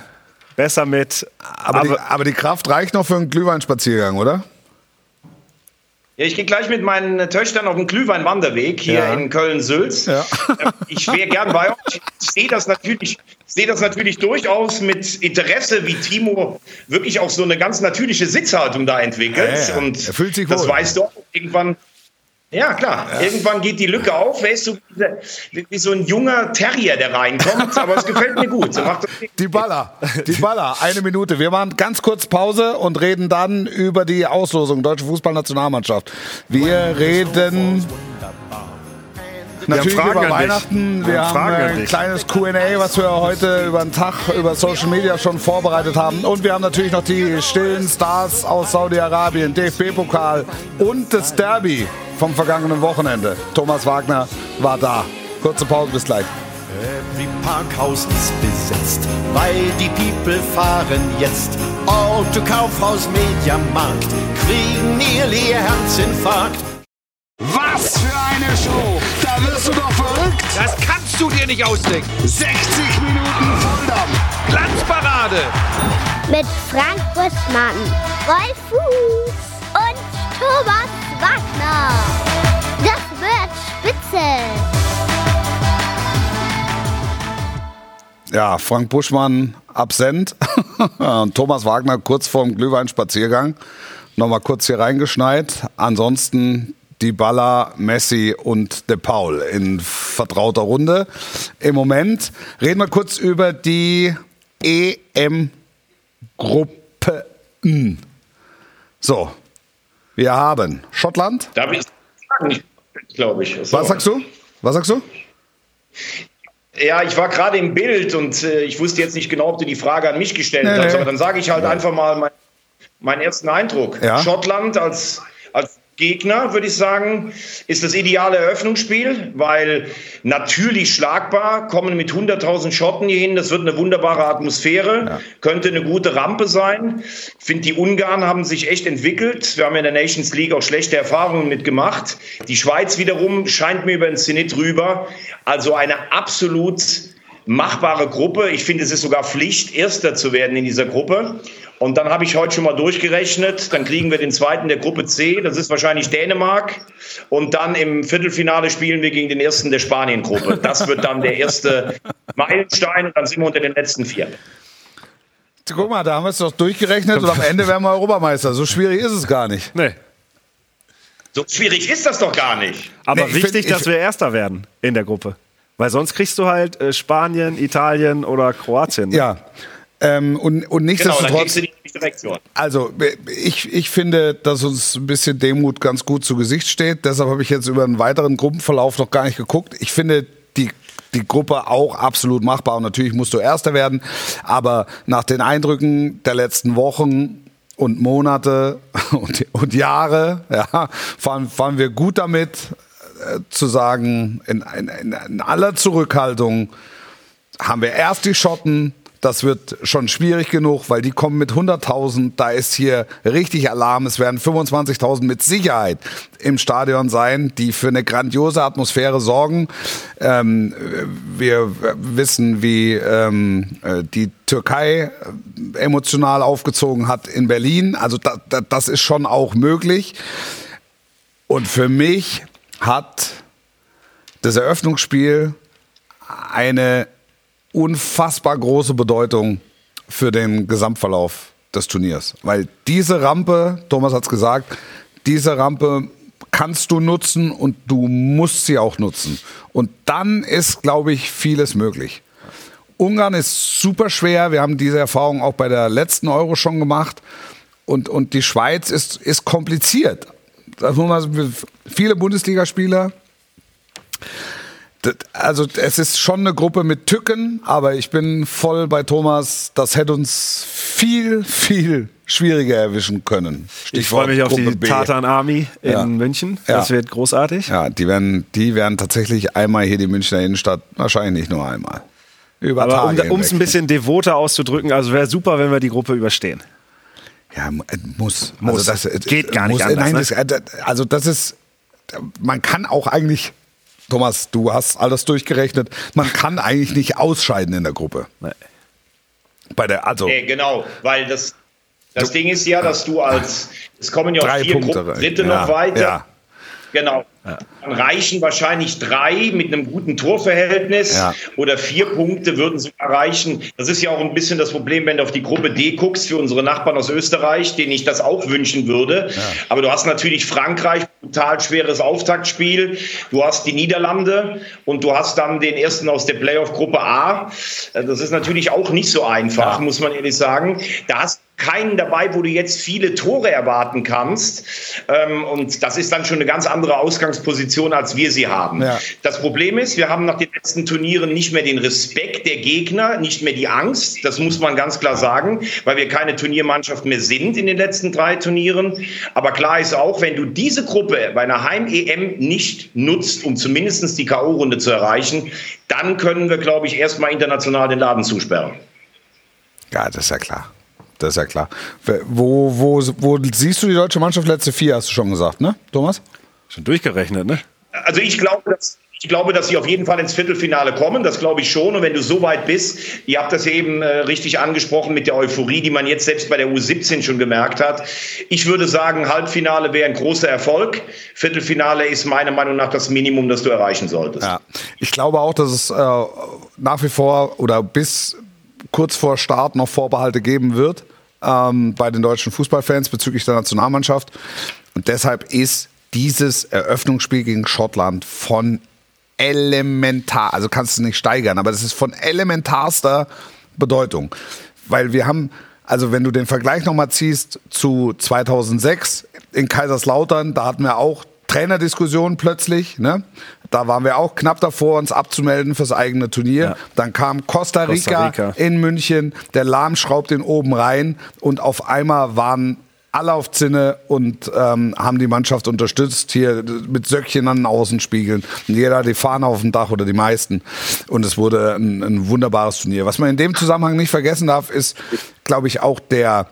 besser mit. Aber, die, aber die Kraft reicht noch für einen Glühweinspaziergang, oder? Ja, ich gehe gleich mit meinen Töchtern auf den Glühwein-Wanderweg hier Ja. in Köln-Sülz. Ja. Ähm, Ich wäre gern bei euch. Ich sehe das natürlich, sehe das natürlich durchaus mit Interesse, wie Timo wirklich auch so eine ganz natürliche Sitzhaltung da entwickelt. Ja. Und fühlt sich das wohl. weißt du auch irgendwann. Ja, klar. Irgendwann geht die Lücke auf. Er ist so wie, wie so ein junger Terrier, der reinkommt. Aber es gefällt mir gut. So Die Baller, die Baller, eine Minute. Wir machen ganz kurz Pause und reden dann über die Auslosung Deutsche Fußballnationalmannschaft. Wir reden natürlich Fragen über an dich. Weihnachten. Wir Wir haben haben Fragen ein kleines Q&A, was wir heute über den Tag über Social Media schon vorbereitet haben. Und wir haben natürlich noch die stillen Stars aus Saudi-Arabien, DFB-Pokal und das Derby vom vergangenen Wochenende. Thomas Wagner war da. Kurze Pause, bis gleich. Every Parkhaus ist besetzt, weil die People fahren jetzt. Auto, Kaufhaus, Mediamarkt, kriegen nearly ihr Herzinfarkt. Was für eine Show! Da wirst du doch verrückt! Das kannst du dir nicht ausdenken. 60 Minuten Volldampf! Glanzparade. Mit Frank Buschmann, Rolf Fuß und Thomas Wagner. Das wird spitze. Ja, Frank Buschmann absent (laughs) und Thomas Wagner kurz vorm Glühweinspaziergang. Nochmal kurz hier reingeschneit. Ansonsten die Baller, Messi und De Paul in vertrauter Runde. Im Moment reden wir kurz über die EM-Gruppen. So, wir haben Schottland. Darf ich sagen, glaube ich. So. Was sagst du? Was sagst du? Ja, ich war gerade im Bild und äh, ich wusste jetzt nicht genau, ob du die Frage an mich gestellt Nee, hast, aber dann sage ich halt einfach mal mein, meinen ersten Eindruck. Ja. Schottland als Gegner, würde ich sagen, ist das ideale Eröffnungsspiel, weil natürlich schlagbar, kommen mit 100.000 Schotten hier hin, das wird eine wunderbare Atmosphäre, könnte eine gute Rampe sein. Ich finde, die Ungarn haben sich echt entwickelt. Wir haben in der Nations League auch schlechte Erfahrungen mitgemacht. Die Schweiz wiederum scheint mir über den Zenit rüber. Also eine absolut machbare Gruppe. Ich finde, es ist sogar Pflicht, Erster zu werden in dieser Gruppe. Und dann habe ich heute schon mal durchgerechnet. Dann kriegen wir den zweiten der Gruppe C. Das ist wahrscheinlich Dänemark. Und dann im Viertelfinale spielen wir gegen den ersten der Spanien-Gruppe. Das wird dann der erste (laughs) Meilenstein. Und dann sind wir unter den letzten vier. Guck mal, da haben wir es doch durchgerechnet und am Ende werden wir Europameister. So schwierig ist es gar nicht. Nee. So schwierig ist das doch gar nicht. Aber Nee, ich wichtig, find- dass wir Erster werden in der Gruppe. Weil sonst kriegst du halt äh, Spanien, Italien oder Kroatien. ne? Ja. Ähm, und, und Genau, nichtsdestotrotz, so. also ich, ich finde, dass uns ein bisschen Demut ganz gut zu Gesicht steht. Deshalb habe ich jetzt über einen weiteren Gruppenverlauf noch gar nicht geguckt. Ich finde die, die Gruppe auch absolut machbar. Und natürlich musst du Erster werden. Aber nach den Eindrücken der letzten Wochen und Monate (laughs) und, und Jahre ja, fahren, fahren wir gut damit, äh, zu sagen, in, in, in aller Zurückhaltung, haben wir erst die Schotten. Das wird schon schwierig genug, weil die kommen mit 100.000. Da ist hier richtig Alarm. Es werden 25.000 mit Sicherheit im Stadion sein, die für eine grandiose Atmosphäre sorgen. Ähm, wir wissen, wie ähm, äh, die Türkei äh, emotional aufgezogen hat in Berlin. Also da, da, das ist schon auch möglich. Und für mich hat das Eröffnungsspiel eine unfassbar große Bedeutung für den Gesamtverlauf des Turniers. Weil diese Rampe, Thomas hat es gesagt, diese Rampe kannst du nutzen und du musst sie auch nutzen. Und dann ist, glaube ich, vieles möglich. Ungarn ist super schwer. Wir haben diese Erfahrung auch bei der letzten Euro schon gemacht. Und, und die Schweiz ist, ist kompliziert. Das muss man, viele Bundesligaspieler also es ist schon eine Gruppe mit Tücken, aber ich bin voll bei Thomas. Das hätte uns viel, viel schwieriger erwischen können. Ich freue mich auf die Gruppe B. Tartan Army in Ja. München. Ja. Das wird großartig. Ja, die werden, die werden tatsächlich einmal hier die Münchner Innenstadt, wahrscheinlich nicht nur einmal. Über Aber um Tage um es ein bisschen devoter auszudrücken, also wäre super, wenn wir die Gruppe überstehen. Ja, äh, muss. Muss. Also das, äh, Geht gar nicht muss, anders, Nein, ne? äh, das- also das ist, man kann auch eigentlich, Thomas, du hast alles durchgerechnet, man kann eigentlich nicht ausscheiden in der Gruppe. Nee. Bei der, also, Nee, genau, weil das, Das Ding ist ja, dass du als, es kommen ja vier Punkte Gruppen, dritte Ja, noch weiter. ja. Genau. Dann reichen wahrscheinlich drei mit einem guten Torverhältnis Ja. oder vier Punkte würden sie erreichen. Das ist ja auch ein bisschen das Problem, wenn du auf die Gruppe D guckst für unsere Nachbarn aus Österreich, denen ich das auch wünschen würde. Aber du hast natürlich Frankreich, brutal schweres Auftaktspiel. Du hast die Niederlande und du hast dann den ersten aus der Playoff-Gruppe A. Das ist natürlich auch nicht so einfach, muss man ehrlich sagen. Da hast keinen dabei, wo du jetzt viele Tore erwarten kannst. Ähm, und das ist dann schon eine ganz andere Ausgangsposition, als wir sie haben. Ja. Das Problem ist, wir haben nach den letzten Turnieren nicht mehr den Respekt der Gegner, nicht mehr die Angst. Das muss man ganz klar sagen, weil wir keine Turniermannschaft mehr sind in den letzten drei Turnieren. Aber klar ist auch, wenn du diese Gruppe bei einer Heim-EM nicht nutzt, um zumindest die K.O.-Runde zu erreichen, dann können wir, glaube ich, erstmal international den Laden zusperren. Ja, das ist ja klar. Das ist ja klar. Wo, wo, wo siehst du die deutsche Mannschaft letzte vier, hast du schon gesagt, ne, Thomas? Schon durchgerechnet, ne? Also ich glaube, dass ich glaube, dass sie auf jeden Fall ins Viertelfinale kommen. Das glaube ich schon. Und wenn du so weit bist, ihr habt das eben äh, richtig angesprochen mit der Euphorie, die man jetzt selbst bei der U17 schon gemerkt hat. Ich würde sagen, Halbfinale wäre ein großer Erfolg. Viertelfinale ist meiner Meinung nach das Minimum, das du erreichen solltest. Ja. Ich glaube auch, dass es äh, nach wie vor oder bis kurz vor Start noch Vorbehalte geben wird ähm, bei den deutschen Fußballfans bezüglich der Nationalmannschaft. Und deshalb ist dieses Eröffnungsspiel gegen Schottland von elementar, also kannst du nicht steigern, aber das ist von elementarster Bedeutung. Weil wir haben, also wenn du den Vergleich nochmal ziehst zu 2006 in Kaiserslautern, da hatten wir auch Trainerdiskussionen plötzlich, ne? Da waren wir auch knapp davor, uns abzumelden fürs eigene Turnier. Ja. Dann kam Costa Rica, Costa Rica. in München, der Lahm schraubt den oben rein und auf einmal waren alle auf Zinne und ähm, haben die Mannschaft unterstützt, hier mit Söckchen an den Außenspiegeln. Und jeder hat die Fahne auf dem Dach oder die meisten. Und es wurde ein, ein wunderbares Turnier. Was man in dem Zusammenhang nicht vergessen darf, ist, glaube ich, auch der,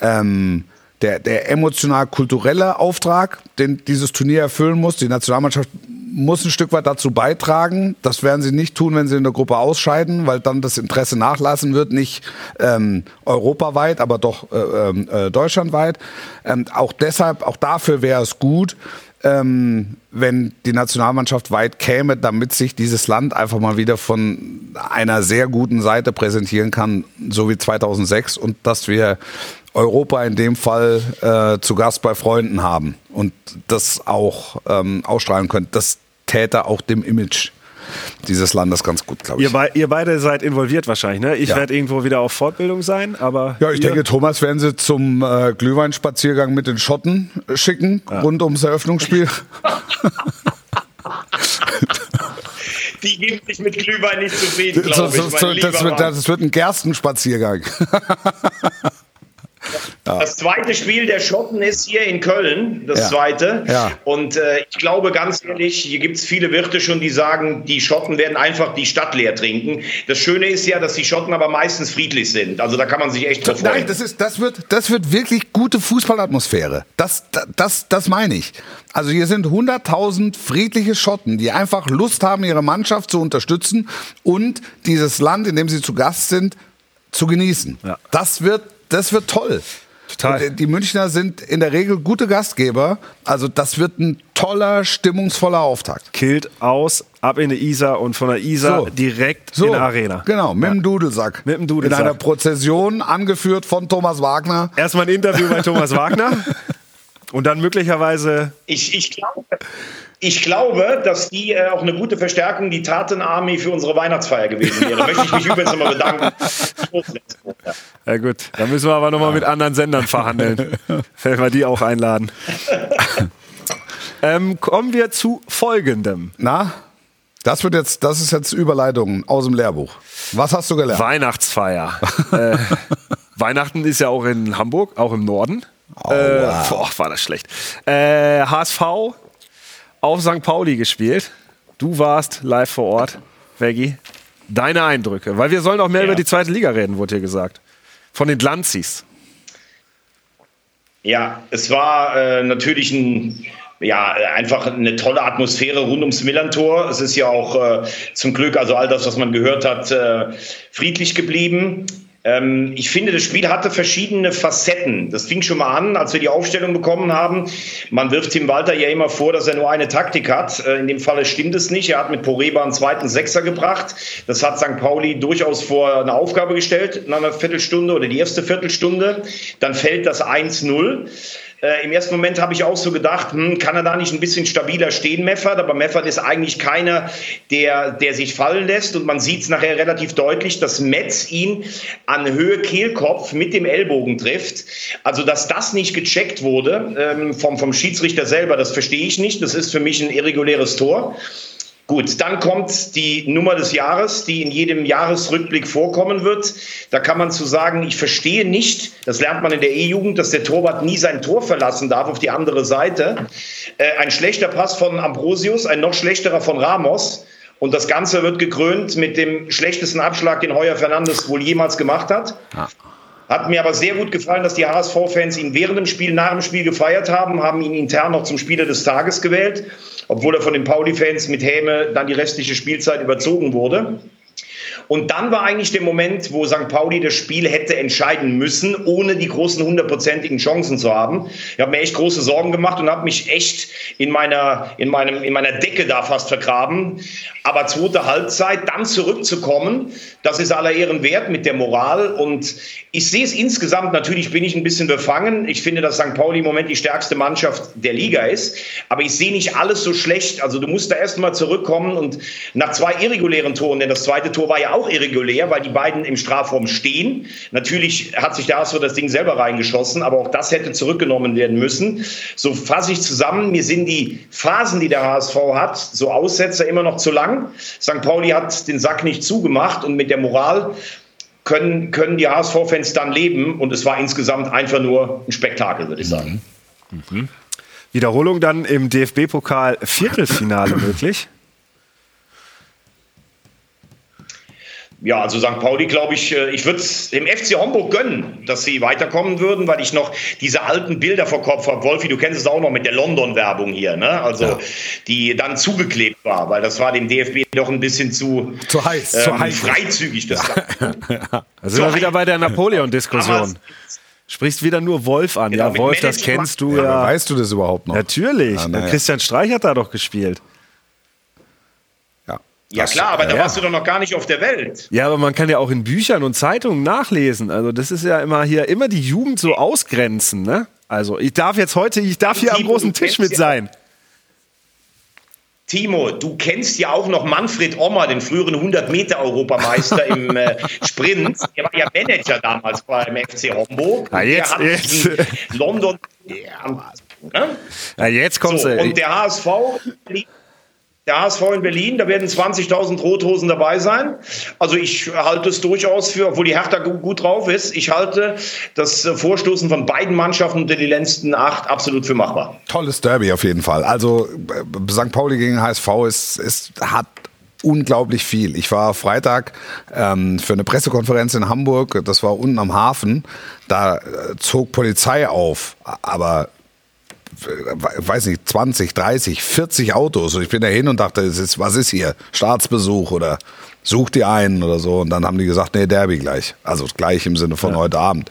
ähm, der, der emotional-kulturelle Auftrag, den dieses Turnier erfüllen muss. Die Nationalmannschaft muss ein Stück weit dazu beitragen. Das werden sie nicht tun, wenn sie in der Gruppe ausscheiden, weil dann das Interesse nachlassen wird, nicht ähm, europaweit, aber doch äh, ähm, äh, deutschlandweit. Ähm, auch deshalb, auch dafür wäre es gut, ähm, wenn die Nationalmannschaft weit käme, damit sich dieses Land einfach mal wieder von einer sehr guten Seite präsentieren kann, so wie 2006 und dass wir Europa in dem Fall äh, zu Gast bei Freunden haben und das auch ähm, ausstrahlen können. Das täte auch dem Image dieses Landes ganz gut, glaube ich. Ihr, bei, ihr beide seid involviert wahrscheinlich, ne? Ich Ja. werde irgendwo wieder auf Fortbildung sein, aber. Ja, ich denke, Thomas werden sie zum äh, Glühweinspaziergang mit den Schotten schicken, rund ums Eröffnungsspiel. (laughs) Die geben sich mit Glühwein nicht zufrieden, Das, glaube ich. das, das, das, wird, das wird ein Gerstenspaziergang. (laughs) Das zweite Spiel der Schotten ist hier in Köln, das Ja. zweite. Ja. Und äh, ich glaube ganz ehrlich, hier gibt es viele Wirte schon, die sagen, die Schotten werden einfach die Stadt leer trinken. Das Schöne ist ja, dass die Schotten aber meistens friedlich sind. Also da kann man sich echt freuen. Nein, das, ist, das, wird, das wird wirklich gute Fußballatmosphäre. Das, das, das meine ich. Also hier sind 100.000 friedliche Schotten, die einfach Lust haben, ihre Mannschaft zu unterstützen und dieses Land, in dem sie zu Gast sind, zu genießen. Ja. Das, wird, das wird toll. Total. Und die Münchner sind in der Regel gute Gastgeber. Also das wird ein toller, stimmungsvoller Auftakt. Killt aus, ab in die Isar und von der Isar So. direkt So, in die Arena. Genau, mit dem Dudelsack. Mit dem Dudelsack. In einer Prozession, angeführt von Thomas Wagner. Erstmal ein Interview bei Thomas Wagner (laughs) und dann möglicherweise. Ich, ich, glaube, ich glaube, dass die äh, auch eine gute Verstärkung, die Taten Army für unsere Weihnachtsfeier gewesen wäre. Möchte ich mich übrigens nochmal bedanken. (laughs) Ja gut, dann müssen wir aber nochmal mit anderen Sendern verhandeln, (laughs) wenn wir die auch einladen. ähm, kommen wir zu folgendem. Na, das wird jetzt, das ist jetzt Überleitung aus dem Lehrbuch. Was hast du gelernt? Weihnachtsfeier. äh, Weihnachten ist ja auch in Hamburg, auch im Norden. Äh, boah, war das schlecht. Äh, HSV auf St. Pauli gespielt. Du warst live vor Ort, Veggie. Deine Eindrücke, weil wir sollen auch mehr Ja. über die zweite Liga reden, wurde hier gesagt. Von den Glanzis. Ja, es war äh, natürlich ein, ja, einfach eine tolle Atmosphäre rund ums Millantor. Es ist ja auch äh, zum Glück, also all das, was man gehört hat, äh, friedlich geblieben. Ähm, ich finde, das Spiel hatte verschiedene Facetten. Das fing schon mal an, als wir die Aufstellung bekommen haben. Man wirft Tim Walter ja immer vor, dass er nur eine Taktik hat. Äh, in dem Falle stimmt es nicht. Er hat mit Poreba einen zweiten Sechser gebracht. Das hat St. Pauli durchaus vor eine Aufgabe gestellt, nach einer Viertelstunde oder die erste Viertelstunde. Dann fällt das 1-0. Äh, Im ersten Moment habe ich auch so gedacht, hm, kann er da nicht ein bisschen stabiler stehen, Meffert? Aber Meffert ist eigentlich keiner, der, der sich fallen lässt. Und man sieht es nachher relativ deutlich, dass Metz ihn an Höhe Kehlkopf mit dem Ellbogen trifft. Also, dass das nicht gecheckt wurde ähm, vom, vom Schiedsrichter selber, das verstehe ich nicht. Das ist für mich ein irreguläres Tor. Gut, dann kommt die Nummer des Jahres, die in jedem Jahresrückblick vorkommen wird. Da kann man zu sagen, ich verstehe nicht, das lernt man in der E-Jugend, dass der Torwart nie sein Tor verlassen darf auf die andere Seite. Äh, ein schlechter Pass von Ambrosius, ein noch schlechterer von Ramos. Und das Ganze wird gekrönt mit dem schlechtesten Abschlag, den Heuer Fernandes wohl jemals gemacht hat. Ja. Hat mir aber sehr gut gefallen, dass die HSV-Fans ihn während dem Spiel, nach dem Spiel gefeiert haben, haben ihn intern noch zum Spieler des Tages gewählt obwohl er von den Pauli-Fans mit Häme dann die restliche Spielzeit überzogen wurde. Und dann war eigentlich der Moment, wo St. Pauli das Spiel hätte entscheiden müssen, ohne die großen hundertprozentigen Chancen zu haben. Ich habe mir echt große Sorgen gemacht und habe mich echt in meiner, in, meinem, in meiner Decke da fast vergraben. Aber zweite Halbzeit, dann zurückzukommen, das ist aller Ehren wert mit der Moral. Und ich sehe es insgesamt, natürlich bin ich ein bisschen befangen. Ich finde, dass St. Pauli im Moment die stärkste Mannschaft der Liga ist. Aber ich sehe nicht alles so schlecht. Also du musst da erst mal zurückkommen und nach zwei irregulären Toren, denn das zweite Tor war ja auch irregulär, weil die beiden im Strafraum stehen. Natürlich hat sich der HSV das Ding selber reingeschossen, aber auch das hätte zurückgenommen werden müssen. So fasse ich zusammen, mir sind die Phasen, die der HSV hat, so Aussetzer immer noch zu lang. St. Pauli hat den Sack nicht zugemacht und mit der Moral können, können die HSV-Fans dann leben. Und es war insgesamt einfach nur ein Spektakel, würde ich sagen. Mhm. Wiederholung dann im DFB-Pokal Viertelfinale (clears throat) möglich? Ja, also St. Pauli, glaube ich, äh, ich würde es dem FC Homburg gönnen, dass sie weiterkommen würden, weil ich noch diese alten Bilder vor Kopf habe. Wolfi, du kennst es auch noch mit der London-Werbung hier, ne? Also, ja. die dann zugeklebt war, weil das war dem DFB doch ein bisschen zu, zu heiß, ähm, zu heiß. freizügig. Das (laughs) ja. Da sind wir wieder bei der Napoleon-Diskussion. Sprichst wieder nur Wolf an. Genau, ja, Wolf, das kennst du ja. Weißt du das überhaupt noch? Natürlich. Ah, Christian Streich hat da doch gespielt. Ja das, klar, aber da ja. warst du doch noch gar nicht auf der Welt. Ja, aber man kann ja auch in Büchern und Zeitungen nachlesen. Also das ist ja immer hier immer die Jugend so ausgrenzen. Ne? Also ich darf jetzt heute, ich darf hier Timo, am großen Tisch mit sein. Timo, du kennst ja auch noch Manfred Ommer, den früheren 100-Meter-Europameister im äh, Sprint. Der war ja Manager damals beim FC Homburg. Ja, jetzt, der hat jetzt. in London. Ja, ja, jetzt kommst so, Und der HSV der HSV in Berlin, da werden 20.000 Rothosen dabei sein. Also ich halte es durchaus für, obwohl die Hertha gut drauf ist, ich halte das äh, Vorstoßen von beiden Mannschaften unter die letzten acht absolut für machbar. Tolles Derby auf jeden Fall. Also äh, St. Pauli gegen HSV ist, ist hat unglaublich viel. Ich war Freitag ähm, für eine Pressekonferenz in Hamburg, das war unten am Hafen, da äh, zog Polizei auf, aber weiß nicht, 20, 30, 40 Autos. Und ich bin da hin und dachte, ist, was ist hier? Staatsbesuch oder sucht die einen oder so. Und dann haben die gesagt, nee, Derby gleich. Also gleich im Sinne von ja. heute Abend.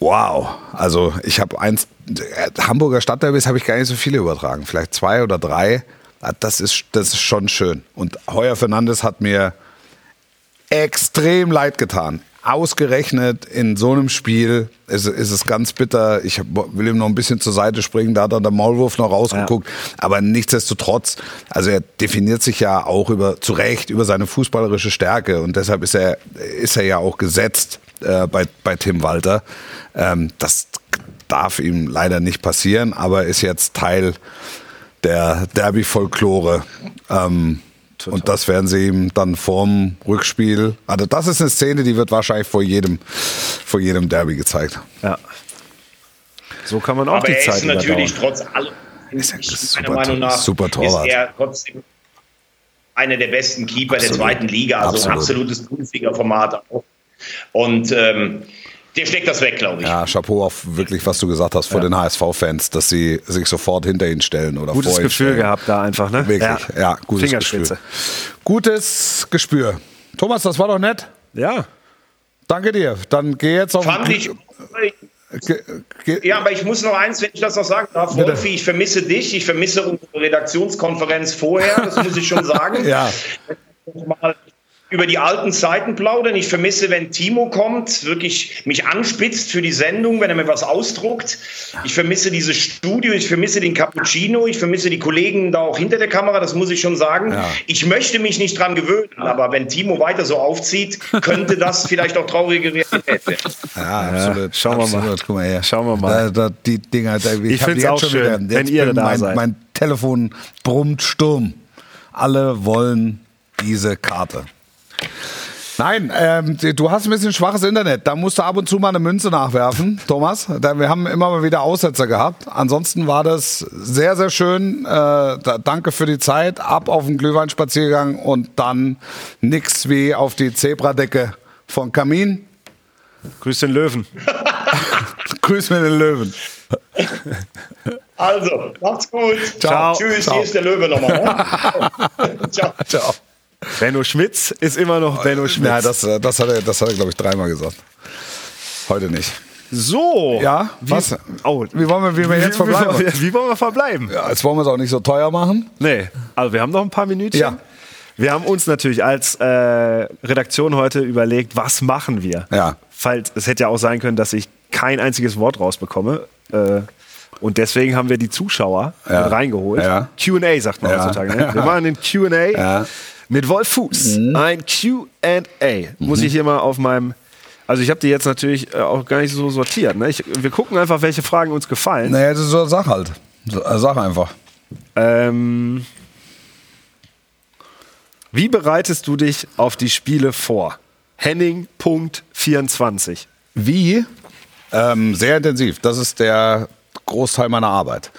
Wow. Also ich habe eins, Hamburger Stadtderbys habe ich gar nicht so viele übertragen. Vielleicht zwei oder drei. Das ist, das ist schon schön. Und Heuer Fernandes hat mir extrem leid getan ausgerechnet in so einem Spiel ist, ist es ganz bitter. Ich will ihm noch ein bisschen zur Seite springen, da hat er der Maulwurf noch rausgeguckt. Ja. Aber nichtsdestotrotz, also er definiert sich ja auch über, zu Recht über seine fußballerische Stärke und deshalb ist er, ist er ja auch gesetzt äh, bei, bei Tim Walter. Ähm, das darf ihm leider nicht passieren, aber ist jetzt Teil der Derby-Folklore. Ähm, Total. Und das werden sie ihm dann vorm Rückspiel. Also das ist eine Szene, die wird wahrscheinlich vor jedem, vor jedem Derby gezeigt. Ja. So kann man auch Aber die er Zeit ist natürlich trotz allem, ist ja super, meiner Meinung nach, super Torwart. ist er trotzdem einer der besten Keeper Absolut. der zweiten Liga. Also Absolut. ein absolutes Bundesliga-Format. Und ähm, der steckt das weg, glaube ich. Ja, Chapeau auf wirklich, was du gesagt hast, vor ja. den HSV-Fans, dass sie sich sofort hinter ihn stellen oder Gutes Gefühl stellen. gehabt da einfach, ne? Wirklich, ja, ja gutes Gespür. Gutes Gespür. Thomas, das war doch nett. Ja. Danke dir. Dann geh jetzt auf. Fand ich. Ja, aber ich muss noch eins, wenn ich das noch sagen darf. Bitte. Wolfi, ich vermisse dich, ich vermisse unsere Redaktionskonferenz vorher, das muss ich schon sagen. (laughs) Ja. Mal über die alten Zeiten plaudern. Ich vermisse, wenn Timo kommt, wirklich mich anspitzt für die Sendung, wenn er mir was ausdruckt. Ich vermisse dieses Studio, ich vermisse den Cappuccino, ich vermisse die Kollegen da auch hinter der Kamera, das muss ich schon sagen. Ja. Ich möchte mich nicht dran gewöhnen, aber wenn Timo weiter so aufzieht, könnte das (laughs) vielleicht auch traurige Realität werden. Ja, absolut. schauen wir mal. Guck mal her. Schauen wir mal. Da, da, die Dinger, da, ich, Ich die jetzt auch schon schön, wieder, wenn ihr da mein, seid. Mein Telefon brummt Sturm. Alle wollen diese Karte. Nein, ähm, du hast ein bisschen schwaches Internet. Da musst du ab und zu mal eine Münze nachwerfen, Thomas. Da, wir haben immer mal wieder Aussetzer gehabt. Ansonsten war das sehr, sehr schön. Äh, da, danke für die Zeit. Ab auf den Glühweinspaziergang und dann nix wie auf die Zebradecke von Kamin. Grüß den Löwen. (laughs) Grüß mir den Löwen. Also, macht's gut. Ciao. Tschüss, Ciao. hier ist der Löwe nochmal. Ne? (laughs) Ciao. Ciao. Benno Schmitz ist immer noch Benno Schmitz. Ja, das, das hat er, das hat er glaube ich, dreimal gesagt. Heute nicht. so. Ja, Wie, was? Oh, Wie wollen wir, wie wir jetzt verbleiben? wie, wie wollen wir verbleiben? Ja, jetzt wollen wir es auch nicht so teuer machen. Nee, also wir haben noch ein paar Minütchen. Ja. Wir haben uns natürlich als äh, Redaktion heute überlegt, was machen wir? Ja. Falls, es hätte ja auch sein können, dass ich kein einziges Wort rausbekomme. Äh, und deswegen haben wir die Zuschauer Ja. reingeholt. Ja. Q&A sagt man heutzutage. Ne? (laughs) Wir machen den Q&A Ja. Mit Wolf Fuß. Ein Q&A. Muss ich hier mal auf meinem... Also ich habe die jetzt natürlich äh, auch gar nicht so sortiert. Ne? Ich, wir gucken einfach, welche Fragen uns gefallen. Naja, das ist so eine Sache halt. Äh, Sag einfach. Ähm, wie bereitest du dich auf die Spiele vor? Henning.24. Wie? Ähm, sehr intensiv. Das ist der Großteil meiner Arbeit.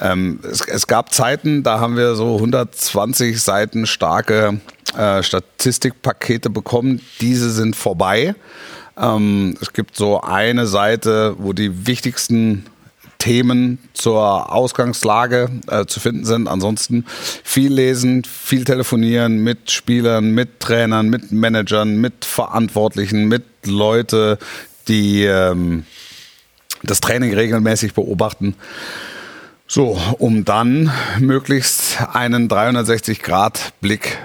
Ähm, es, es gab Zeiten, da haben wir so 120 Seiten starke äh, Statistikpakete bekommen. Diese sind vorbei. Ähm, es gibt so eine Seite, wo die wichtigsten Themen zur Ausgangslage äh, zu finden sind. Ansonsten viel lesen, viel telefonieren mit Spielern, mit Trainern, mit Managern, mit Verantwortlichen, mit Leute, die ähm, das Training regelmäßig beobachten. So, um dann möglichst einen 360-Grad-Blick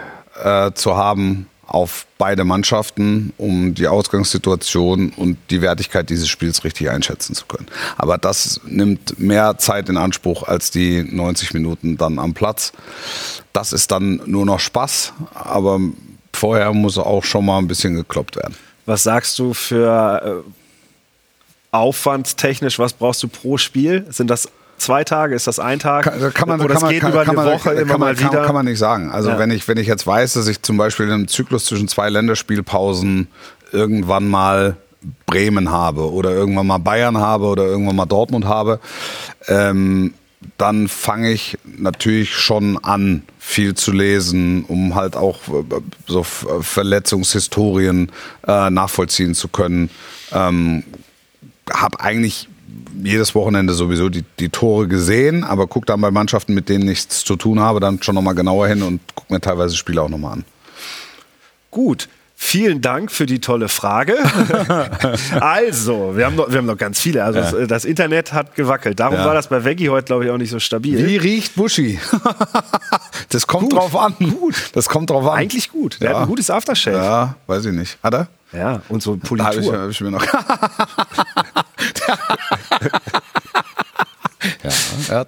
äh, zu haben auf beide Mannschaften, um die Ausgangssituation und die Wertigkeit dieses Spiels richtig einschätzen zu können. Aber das nimmt mehr Zeit in Anspruch als die 90 Minuten dann am Platz. Das ist dann nur noch Spaß, aber vorher muss auch schon mal ein bisschen gekloppt werden. Was sagst du für äh, aufwandstechnisch? Was brauchst du pro Spiel? Sind das zwei Tage? Ist das ein Tag? Kann, kann man, Oder kann man, geht kann, über eine man, Woche kann, immer mal wieder? kann man nicht sagen. Also Ja. wenn ich wenn ich jetzt weiß, dass ich zum Beispiel in einem Zyklus zwischen zwei Länderspielpausen irgendwann mal Bremen habe oder irgendwann mal Bayern habe oder irgendwann mal Dortmund habe, ähm, dann fange ich natürlich schon an, viel zu lesen, um halt auch äh, so F- Verletzungshistorien äh, nachvollziehen zu können. Ähm, habe eigentlich jedes Wochenende sowieso die, die Tore gesehen, aber gucke dann bei Mannschaften, mit denen nichts zu tun habe, dann schon nochmal genauer hin und gucke mir teilweise Spiele auch nochmal an. Gut. Vielen Dank für die tolle Frage. (laughs) also, wir haben, noch, wir haben noch ganz viele. Also, das, das Internet hat gewackelt. Darum Ja. war das bei Veggie heute, glaube ich, auch nicht so stabil. Wie riecht Buschi? (laughs) das kommt Gut. drauf an. Gut. Das kommt drauf an. Eigentlich gut. Der Ja. hat ein gutes Aftershave. Ja. Ja, weiß ich nicht. Hat er? und so Da habe ich, Politur. hab ich mir noch. (laughs) ja, er hat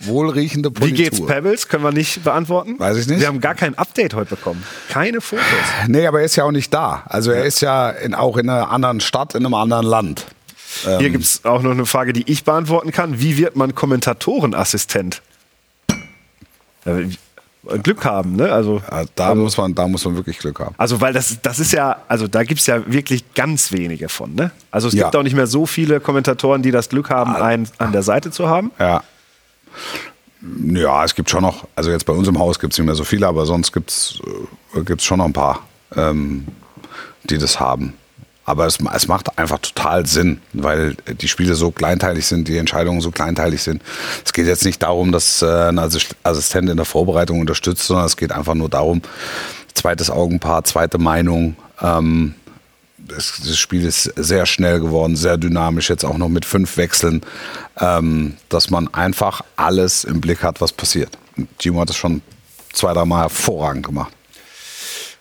wohlriechende Wie Politur. geht's Pebbles? Können wir nicht beantworten. Weiß ich nicht. Wir haben gar kein Update heute bekommen. Keine Fotos. Nee, aber er ist ja auch nicht da. Also er ist ja in, auch in einer anderen Stadt, in einem anderen Land. Hier Ähm. gibt es auch noch eine Frage, die ich beantworten kann. Wie wird man Kommentatorenassistent? Äh, Glück haben, ne? Also, Ja, da, muss man, da muss man wirklich Glück haben. also weil das, das ist ja, also da gibt es ja wirklich ganz wenige von, ne? Also es Ja. gibt auch nicht mehr so viele Kommentatoren, die das Glück haben, einen an der Seite zu haben. Ja. Ja, es gibt schon noch, also jetzt bei uns im Haus gibt es nicht mehr so viele, aber sonst gibt es gibt's schon noch ein paar, ähm, die das haben. Aber es, es macht einfach total Sinn, weil die Spiele so kleinteilig sind, die Entscheidungen so kleinteilig sind. Es geht jetzt nicht darum, dass äh, ein Assist- Assistent in der Vorbereitung unterstützt, sondern es geht einfach nur darum, zweites Augenpaar, zweite Meinung, ähm, das, das Spiel ist sehr schnell geworden, sehr dynamisch, jetzt auch noch mit fünf Wechseln, ähm, dass man einfach alles im Blick hat, was passiert. Timo hat das schon zwei, drei Mal hervorragend gemacht.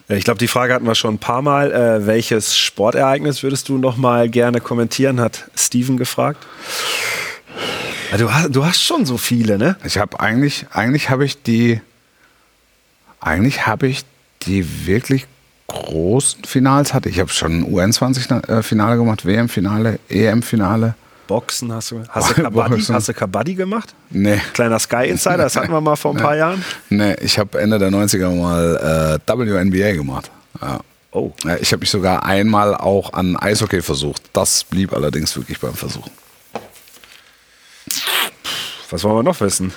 Ja, Ich glaube, die Frage hatten wir schon ein paar Mal. Äh, welches Sportereignis würdest du noch mal gerne kommentieren, hat Steven gefragt. Ja, du, hast, du hast schon so viele, ne? Ich habe eigentlich, eigentlich habe ich die, eigentlich habe ich die wirklich großen Finals hatte. Ich habe schon UN20-Finale gemacht, WM-Finale, EM-Finale. Boxen hast du. Hast du Kabaddi, hast du Kabaddi gemacht? Nee. Kleiner Sky Insider, das hatten wir mal vor ein paar Jahren. Nee, ich habe Ende der 90er mal äh, WNBA gemacht. Ja. Oh. Ja, Ich habe mich sogar einmal auch an Eishockey versucht. Das blieb allerdings wirklich beim Versuch. Was wollen wir noch wissen?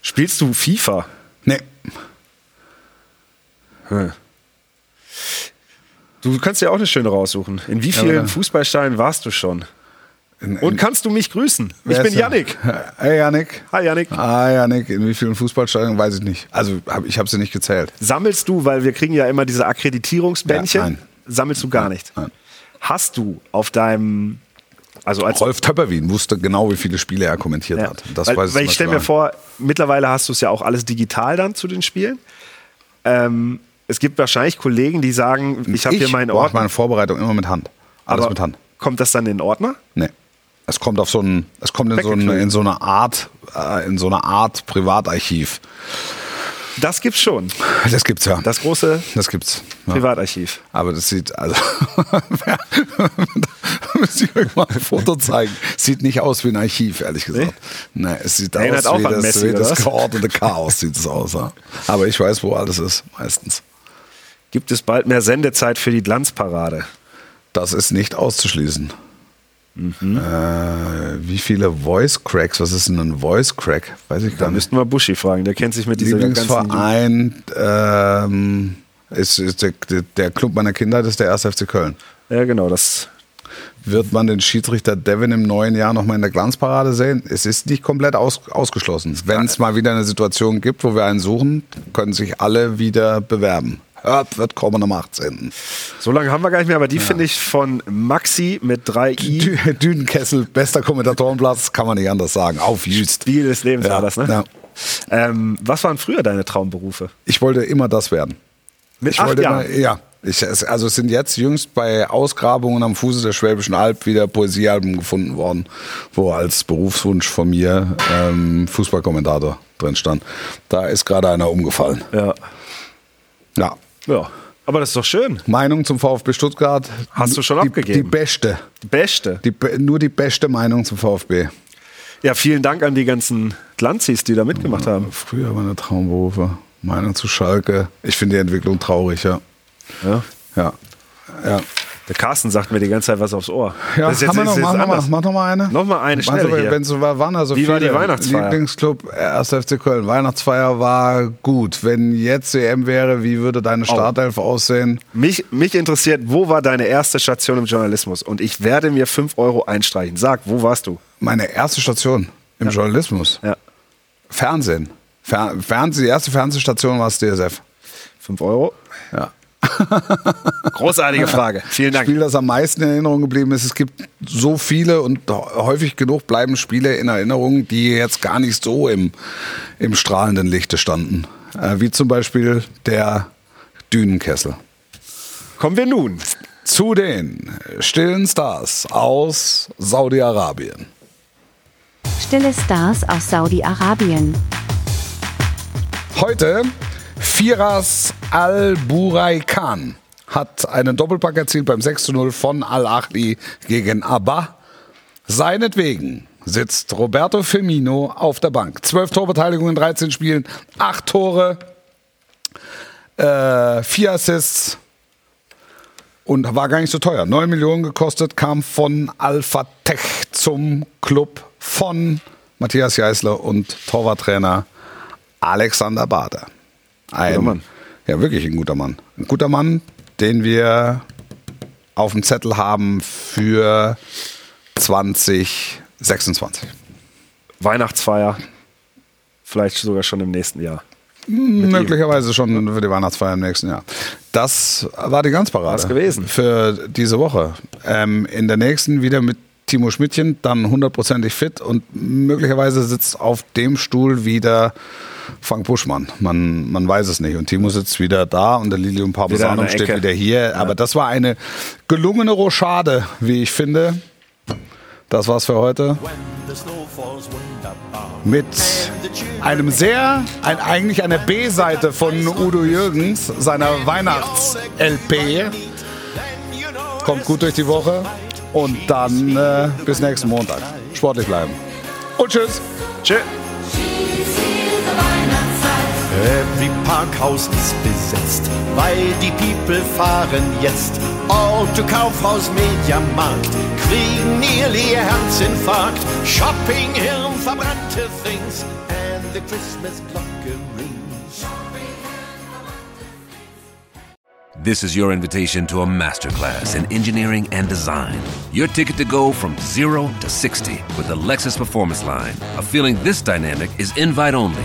Spielst du FIFA? Nee. Hm. Du kannst dir auch eine schöne raussuchen. In wie vielen oder? Fußballsteinen warst du schon? In- Und kannst du mich grüßen? Ich bin? Yannick. (laughs) Hey Yannick. Hi Yannick. Ah, Yannick, in wie vielen Fußballstadien weiß ich nicht. Also hab, ich habe sie nicht gezählt. Sammelst du, weil wir kriegen ja immer diese Akkreditierungsbändchen, Ja, nein. sammelst du gar nicht? Nein. Hast du auf deinem, also als Rolf Töpperwien wusste genau, wie viele Spiele er kommentiert Ja. hat. Das weil, weiß weil ich stelle mir vor, mittlerweile hast du es ja auch alles digital dann zu den Spielen. Ähm, es gibt wahrscheinlich Kollegen, die sagen, ich habe hier meinen mache Ordner. meine Vorbereitung immer mit Hand. Alles aber mit Hand. kommt das dann in den Ordner? Nee. Es kommt auf so ein, es kommt in so, eine, Weggeknüllt. in so eine Art, äh, in so eine Art Privatarchiv. Das gibt's schon. Das gibt's ja. Das große Das gibt's. Ja. Privatarchiv. Aber das sieht, also, da müsste ich euch mal ein Foto zeigen. Sieht nicht aus wie ein Archiv, ehrlich gesagt. Nee, es sieht Erinnert aus wie das, Messi, wie das geordnete Chaos, (laughs) sieht es aus. Ja. Aber ich weiß, wo alles ist, meistens. Gibt es bald mehr Sendezeit für die Glanzparade? Das ist nicht auszuschließen. Mhm. Äh, wie viele Voice Cracks? Was ist denn ein Voice Crack? Weiß ich Da gar nicht. müssten wir Buschi fragen, der kennt sich mit dieser ganzen... Lieblingsverein ähm, ist, ist der, der Club meiner Kindheit ist der 1. FC Köln. Ja, genau, das Wird man den Schiedsrichter Devin im neuen Jahr nochmal in der Glanzparade sehen? Es ist nicht komplett aus, ausgeschlossen. Wenn es mal wieder eine Situation gibt, wo wir einen suchen, können sich alle wieder bewerben. Hört, wird kommen am 18. So lange haben wir gar nicht mehr, aber die finde ich von Maxi mit drei I. Dü Dünenkessel, bester Kommentatorenplatz, kann man nicht anders sagen. Auf Jüst. Spiel des Lebens Ja, war das, ne? ja. Ähm, was waren früher deine Traumberufe? Ich wollte immer das werden. Mit Ich acht wollte Jahren? Immer, ja. Ich, also es sind jetzt jüngst bei Ausgrabungen am Fuße der Schwäbischen Alb wieder Poesiealben gefunden worden, wo als Berufswunsch von mir ähm, Fußballkommentator drin stand. Da ist gerade einer umgefallen. Ja. Ja. Ja. Aber das ist doch schön. Meinung zum VfB Stuttgart. Hast du schon die, abgegeben? Die beste. Die beste. Die, nur die beste Meinung zum VfB. Ja, vielen Dank an die ganzen Glanzis, die da mitgemacht haben. Früher meine Traumberufe. Meinung zu Schalke. Ich finde die Entwicklung traurig, ja. Ja. Ja. Ja. Der Carsten sagt mir die ganze Zeit was aufs Ohr. Ja, das ist jetzt, haben wir noch, ist mach, jetzt noch mal, anders. mach noch mal eine. Noch mal eine, schnell hier. Wenn so war, waren also Wie war die Weihnachtsfeier? Lieblingsclub 1. FC Köln. Weihnachtsfeier war gut. Wenn jetzt EM wäre, wie würde deine Startelf aussehen? Mich, mich interessiert, wo war deine erste Station im Journalismus? Und ich werde mir 5 Euro einstreichen. Sag, wo warst du? Meine erste Station im Journalismus. Ja. Fernsehen. Fer Fernseh, die erste Fernsehstation war das DSF. 5 Euro. Ja. (laughs) Großartige Frage. Vielen Dank. Spiel, das am meisten in Erinnerung geblieben ist. Es gibt so viele und häufig genug bleiben Spiele in Erinnerung, die jetzt gar nicht so im, im strahlenden Lichte standen. Äh, wie zum Beispiel der Dünenkessel. Kommen wir nun. Zu den stillen Stars aus Saudi-Arabien. Stille Stars aus Saudi-Arabien. Heute Firas Al-Buraikan hat einen Doppelpack erzielt beim 6 zu 0 von Al-Ahli gegen Abba. Seinetwegen sitzt Roberto Firmino auf der Bank. 12 Torbeteiligungen in 13 Spielen, 8 Tore, äh, 4 Assists und war gar nicht so teuer. 9 Millionen gekostet, kam von Al-Fateh zum Club von Matthias Jeißler und Torwarttrainer Alexander Bader. Ein, Guter Mann. Ja, wirklich ein guter Mann. Ein guter Mann, den wir auf dem Zettel haben für 2026. Weihnachtsfeier. Vielleicht sogar schon im nächsten Jahr. Möglicherweise schon für die Weihnachtsfeier im nächsten Jahr. Das war die Ganzparade. War's gewesen. Für diese Woche. Ähm, in der nächsten wieder mit Timo Schmidtchen, dann hundertprozentig fit und möglicherweise sitzt auf dem Stuhl wieder Frank Buschmann. Man, man weiß es nicht. Und Timo sitzt wieder da und der Lilium Parmesanum steht wieder hier. Aber das war eine gelungene Rochade, wie ich finde. Das war's für heute. Mit einem sehr, ein, eigentlich einer B-Seite von Udo Jürgens, seiner Weihnachts-LP. Kommt gut durch die Woche und dann äh, bis nächsten Montag. Sportlich bleiben. Und tschüss. Tschö. Every Parkhaus ist besetzt, weil die People fahren jetzt. Auto, Kaufhaus, Mediamarkt, kriegen nearly Herzinfarkt. Shopping, Hirn, verbrannte Things, and the Christmas Glocke rings. This is your invitation to a masterclass in engineering and design. Your ticket to go from zero to 60 with the Lexus Performance Line. A feeling this dynamic is invite only.